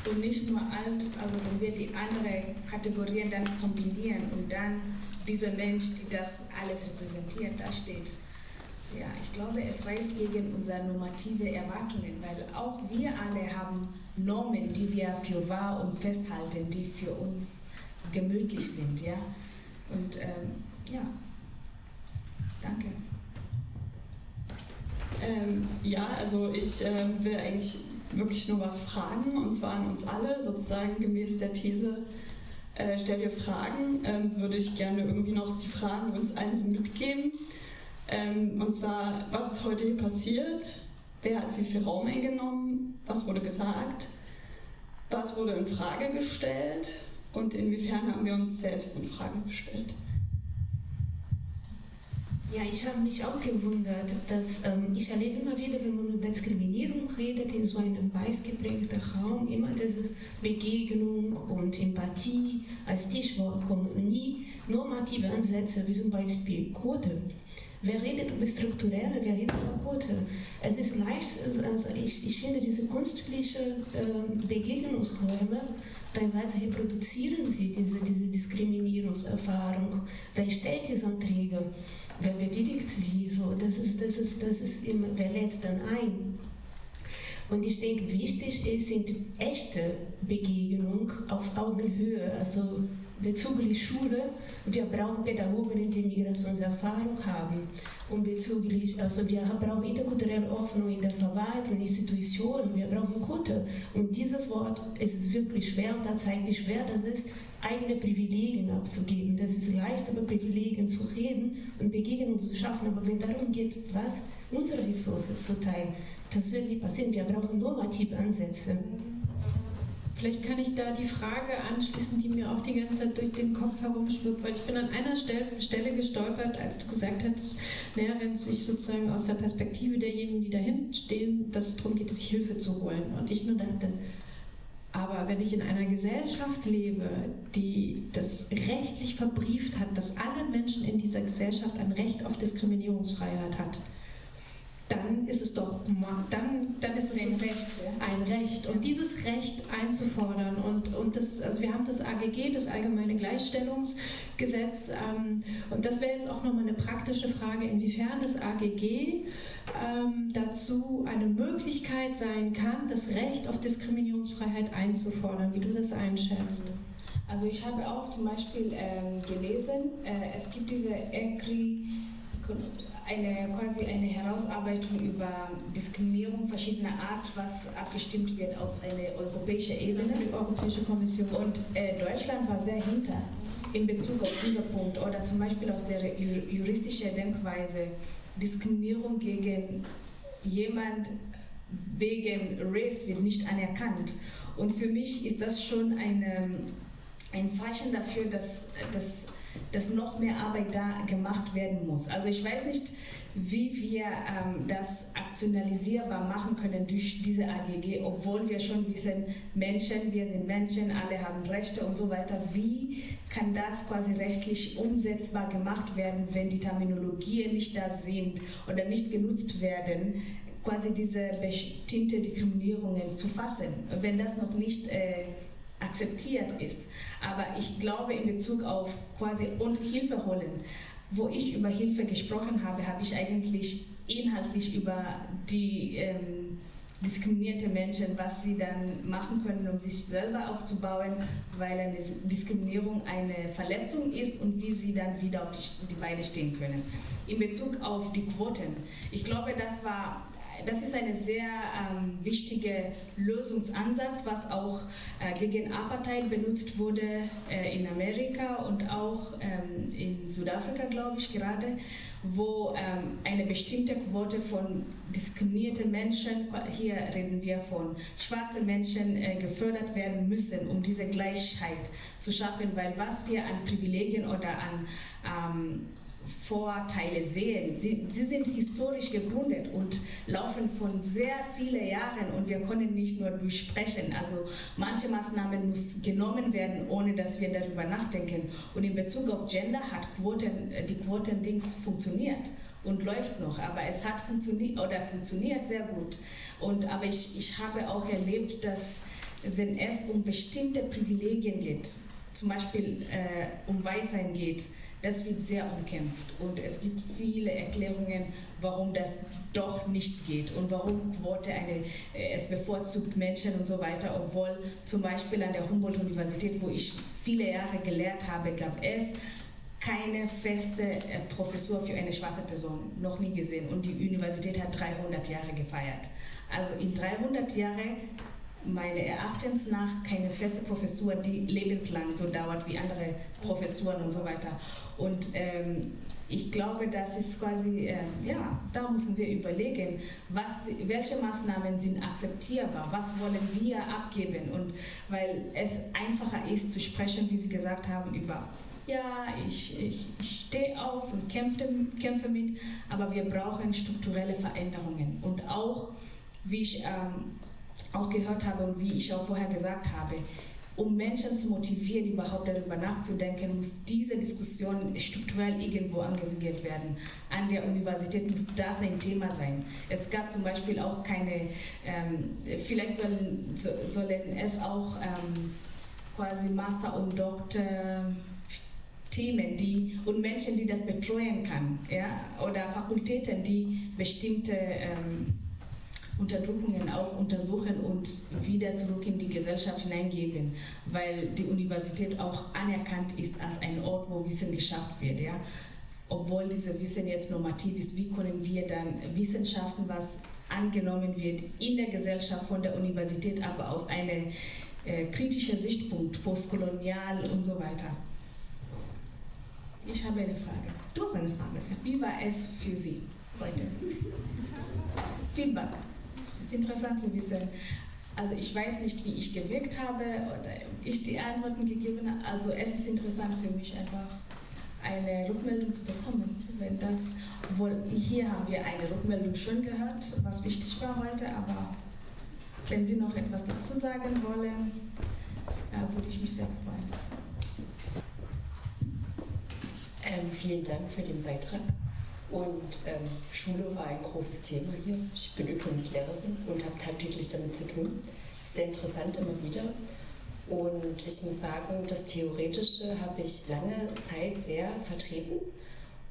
Und nicht nur alt, also wenn wir die anderen Kategorien dann kombinieren und dann dieser Mensch, die das alles repräsentiert, da steht. Ja, ich glaube, es reicht gegen unsere normative Erwartungen, weil auch wir alle haben Normen, die wir für wahr und festhalten, die für uns gemütlich sind. Ja? Und ähm, ja, danke. Ähm, ja, also ich äh, will eigentlich wirklich nur was fragen, und zwar an uns alle, sozusagen gemäß der These, äh, stell dir Fragen, ähm, würde ich gerne irgendwie noch die Fragen uns allen so mitgeben. Ähm, und zwar, was ist heute hier passiert? Wer hat wie viel Raum eingenommen? Was wurde gesagt? Was wurde in Frage gestellt? Und inwiefern haben wir uns selbst in Frage gestellt? Ja, ich habe mich auch gewundert, dass ähm, ich erlebe immer wieder, wenn man über Diskriminierung redet, in so einem weiß geprägten Raum, immer dieses Begegnung und Empathie als Stichwort kommen nie normative Ansätze, wie zum Beispiel Quote. Wer redet über strukturelle, wer redet über Quote? Es ist leicht, also ich, ich finde diese künstliche äh, Begegnungsräume, teilweise reproduzieren sie diese, diese Diskriminierungserfahrung. Wer stellt diese Anträge? Wer bewilligt sie? So, das ist, das ist, das ist immer, wer lädt dann ein? Und ich denke, wichtig ist, sind echte Begegnungen auf Augenhöhe, also bezüglich Schule. Wir brauchen Pädagogen, die Migrationserfahrung haben. Und bezüglich, also wir brauchen interkulturelle Öffnung in der Verwaltung, Institutionen, wir brauchen Quote. Und dieses Wort, es ist wirklich schwer und da zeigt, wie schwer das ist, eigene Privilegien abzugeben. Das ist leicht, über Privilegien zu reden und Begegnungen zu schaffen, aber wenn darum geht, was unsere Ressourcen zu teilen, das wird nicht passieren. Wir brauchen normative Ansätze. Vielleicht kann ich da die Frage anschließen, die mir auch die ganze Zeit durch den Kopf herumschwirrt, weil ich bin an einer Stelle gestolpert, als du gesagt hattest, naja, wenn es sich sozusagen aus der Perspektive derjenigen, die da hinten stehen, dass es darum geht, sich Hilfe zu holen. Und ich nur dachte, aber wenn ich in einer Gesellschaft lebe, die das rechtlich verbrieft hat, dass alle Menschen in dieser Gesellschaft ein Recht auf Diskriminierungsfreiheit hat, dann ist es doch dann, dann ist es ein Recht, ein Recht. Und dieses Recht einzufordern und, und das, also wir haben das AGG, das Allgemeine Gleichstellungsgesetz, ähm, und das wäre jetzt auch nochmal eine praktische Frage, inwiefern das AGG ähm, dazu eine Möglichkeit sein kann, das Recht auf Diskriminierungsfreiheit einzufordern, wie du das einschätzt. Also ich habe auch zum Beispiel ähm, gelesen, äh, es gibt diese ECRI eine, quasi eine Herausarbeitung über Diskriminierung verschiedener Art, was abgestimmt wird auf eine europäische Ebene. Die Europäische Kommission. Und äh, Deutschland war sehr hinter in Bezug auf diesen Punkt oder zum Beispiel aus der juristischen Denkweise Diskriminierung gegen jemand wegen Race wird nicht anerkannt. Und für mich ist das schon eine, ein Zeichen dafür, dass, dass dass noch mehr Arbeit da gemacht werden muss. Also ich weiß nicht, wie wir ähm, das aktionalisierbar machen können durch diese AGG, obwohl wir schon wissen, Menschen, wir sind Menschen, alle haben Rechte und so weiter. Wie kann das quasi rechtlich umsetzbar gemacht werden, wenn die Terminologien nicht da sind oder nicht genutzt werden, quasi diese bestimmte Diskriminierungen zu fassen, wenn das noch nicht äh, akzeptiert ist. Aber ich glaube in Bezug auf quasi und Hilfe holen, wo ich über Hilfe gesprochen habe, habe ich eigentlich inhaltlich über die ähm, diskriminierte Menschen, was sie dann machen können, um sich selber aufzubauen, weil eine Diskriminierung eine Verletzung ist und wie sie dann wieder auf die, die Beine stehen können. In Bezug auf die Quoten, ich glaube, das war das ist ein sehr ähm, wichtiger Lösungsansatz, was auch äh, gegen Apartheid benutzt wurde äh, in Amerika und auch ähm, in Südafrika, glaube ich, gerade, wo ähm, eine bestimmte Quote von diskriminierten Menschen, hier reden wir von schwarzen Menschen, äh, gefördert werden müssen, um diese Gleichheit zu schaffen, weil was wir an Privilegien oder an ähm, Vorteile sehen. Sie, sie sind historisch gegründet und laufen von sehr vielen Jahren und wir können nicht nur durchsprechen. Also manche Maßnahmen müssen genommen werden, ohne dass wir darüber nachdenken. Und in Bezug auf Gender hat Quoten, äh, die Quotendings funktioniert und läuft noch, aber es hat funktioniert oder funktioniert sehr gut. Und, aber ich, ich habe auch erlebt, dass wenn es um bestimmte Privilegien geht, zum Beispiel äh, um Weißsein geht, das wird sehr umkämpft und es gibt viele Erklärungen, warum das doch nicht geht und warum Quote eine, äh, es bevorzugt Menschen und so weiter, obwohl zum Beispiel an der Humboldt-Universität, wo ich viele Jahre gelehrt habe, gab es keine feste äh, Professur für eine schwarze Person, noch nie gesehen. Und die Universität hat 300 Jahre gefeiert. Also in 300 Jahren meine Erachtens nach keine feste Professur, die lebenslang so dauert wie andere Professuren und so weiter. Und ähm, ich glaube, das ist quasi, äh, ja, da müssen wir überlegen, was, welche Maßnahmen sind akzeptierbar, was wollen wir abgeben? Und weil es einfacher ist zu sprechen, wie Sie gesagt haben, über ja, ich, ich, ich stehe auf und kämpfe, kämpfe mit, aber wir brauchen strukturelle Veränderungen. Und auch, wie ich ähm, auch gehört habe und wie ich auch vorher gesagt habe, um Menschen zu motivieren, überhaupt darüber nachzudenken, muss diese Diskussion strukturell irgendwo angesiedelt werden. An der Universität muss das ein Thema sein. Es gab zum Beispiel auch keine, ähm, vielleicht sollen, so, sollen es auch ähm, quasi Master und Doktor Themen die, und Menschen, die das betreuen kann, ja, oder Fakultäten, die bestimmte ähm, Unterdrückungen auch untersuchen und wieder zurück in die Gesellschaft hineingeben, weil die Universität auch anerkannt ist als ein Ort, wo Wissen geschafft wird. Ja? Obwohl dieses Wissen jetzt normativ ist, wie können wir dann Wissenschaften, was angenommen wird in der Gesellschaft von der Universität, aber aus einem äh, kritischen Sichtpunkt, postkolonial und so weiter. Ich habe eine Frage. Du hast eine Frage. Wie war es für Sie heute? Feedback ist interessant zu wissen. Also ich weiß nicht, wie ich gewirkt habe oder ich die Antworten gegeben habe. Also es ist interessant für mich einfach eine Rückmeldung zu bekommen. Wenn das, obwohl hier haben wir eine Rückmeldung schon gehört, was wichtig war heute, aber wenn Sie noch etwas dazu sagen wollen, würde ich mich sehr freuen. Ähm, vielen Dank für den Beitrag. Und ähm, Schule war ein großes Thema hier. Ich bin übrigens Lehrerin und habe tagtäglich damit zu tun. Sehr interessant immer wieder. Und ich muss sagen, das Theoretische habe ich lange Zeit sehr vertreten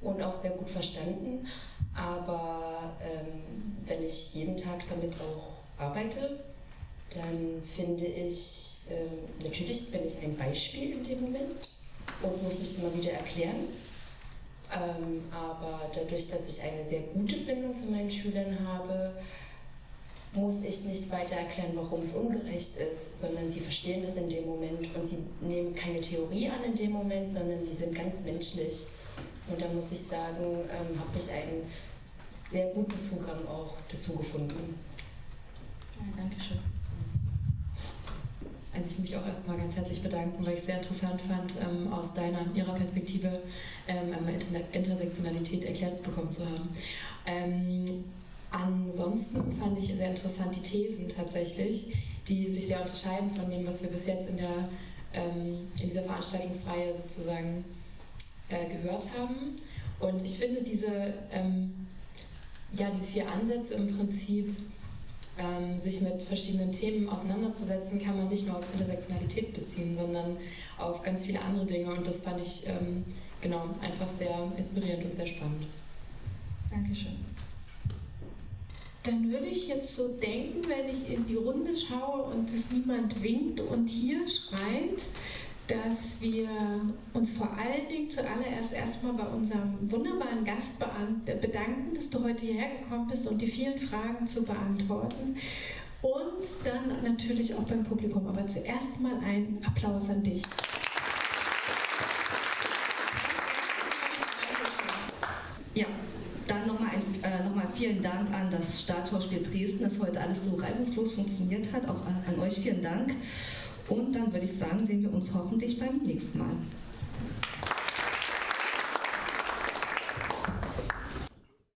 und auch sehr gut verstanden. Aber ähm, wenn ich jeden Tag damit auch arbeite, dann finde ich, ähm, natürlich bin ich ein Beispiel in dem Moment und muss mich immer wieder erklären. Ähm, aber dadurch, dass ich eine sehr gute Bindung zu meinen Schülern habe, muss ich nicht weiter erklären, warum es ungerecht ist, sondern sie verstehen es in dem Moment und sie nehmen keine Theorie an in dem Moment, sondern sie sind ganz menschlich. Und da muss ich sagen, ähm, habe ich einen sehr guten Zugang auch dazu gefunden. Ja, Dankeschön. Also ich mich auch erstmal ganz herzlich bedanken, weil ich es sehr interessant fand, ähm, aus deiner, ihrer Perspektive ähm, einmal Intersektionalität erklärt bekommen zu haben. Ähm, ansonsten fand ich sehr interessant die Thesen tatsächlich, die sich sehr unterscheiden von dem, was wir bis jetzt in, der, ähm, in dieser Veranstaltungsreihe sozusagen äh, gehört haben. Und ich finde diese, ähm, ja, diese vier Ansätze im Prinzip ähm, sich mit verschiedenen Themen auseinanderzusetzen, kann man nicht nur auf Intersektionalität beziehen, sondern auf ganz viele andere Dinge. Und das fand ich ähm, genau einfach sehr inspirierend und sehr spannend. Dankeschön. Dann würde ich jetzt so denken, wenn ich in die Runde schaue und es niemand winkt und hier schreit, dass wir uns vor allen Dingen zuallererst erstmal bei unserem wunderbaren Gast bedanken, dass du heute hierher gekommen bist und die vielen Fragen zu beantworten. Und dann natürlich auch beim Publikum. Aber zuerst mal ein Applaus an dich. Ja, dann nochmal äh, noch vielen Dank an das Staatsschauspiel Dresden, dass heute alles so reibungslos funktioniert hat. Auch an, an euch vielen Dank. Und dann würde ich sagen, sehen wir uns hoffentlich beim nächsten Mal.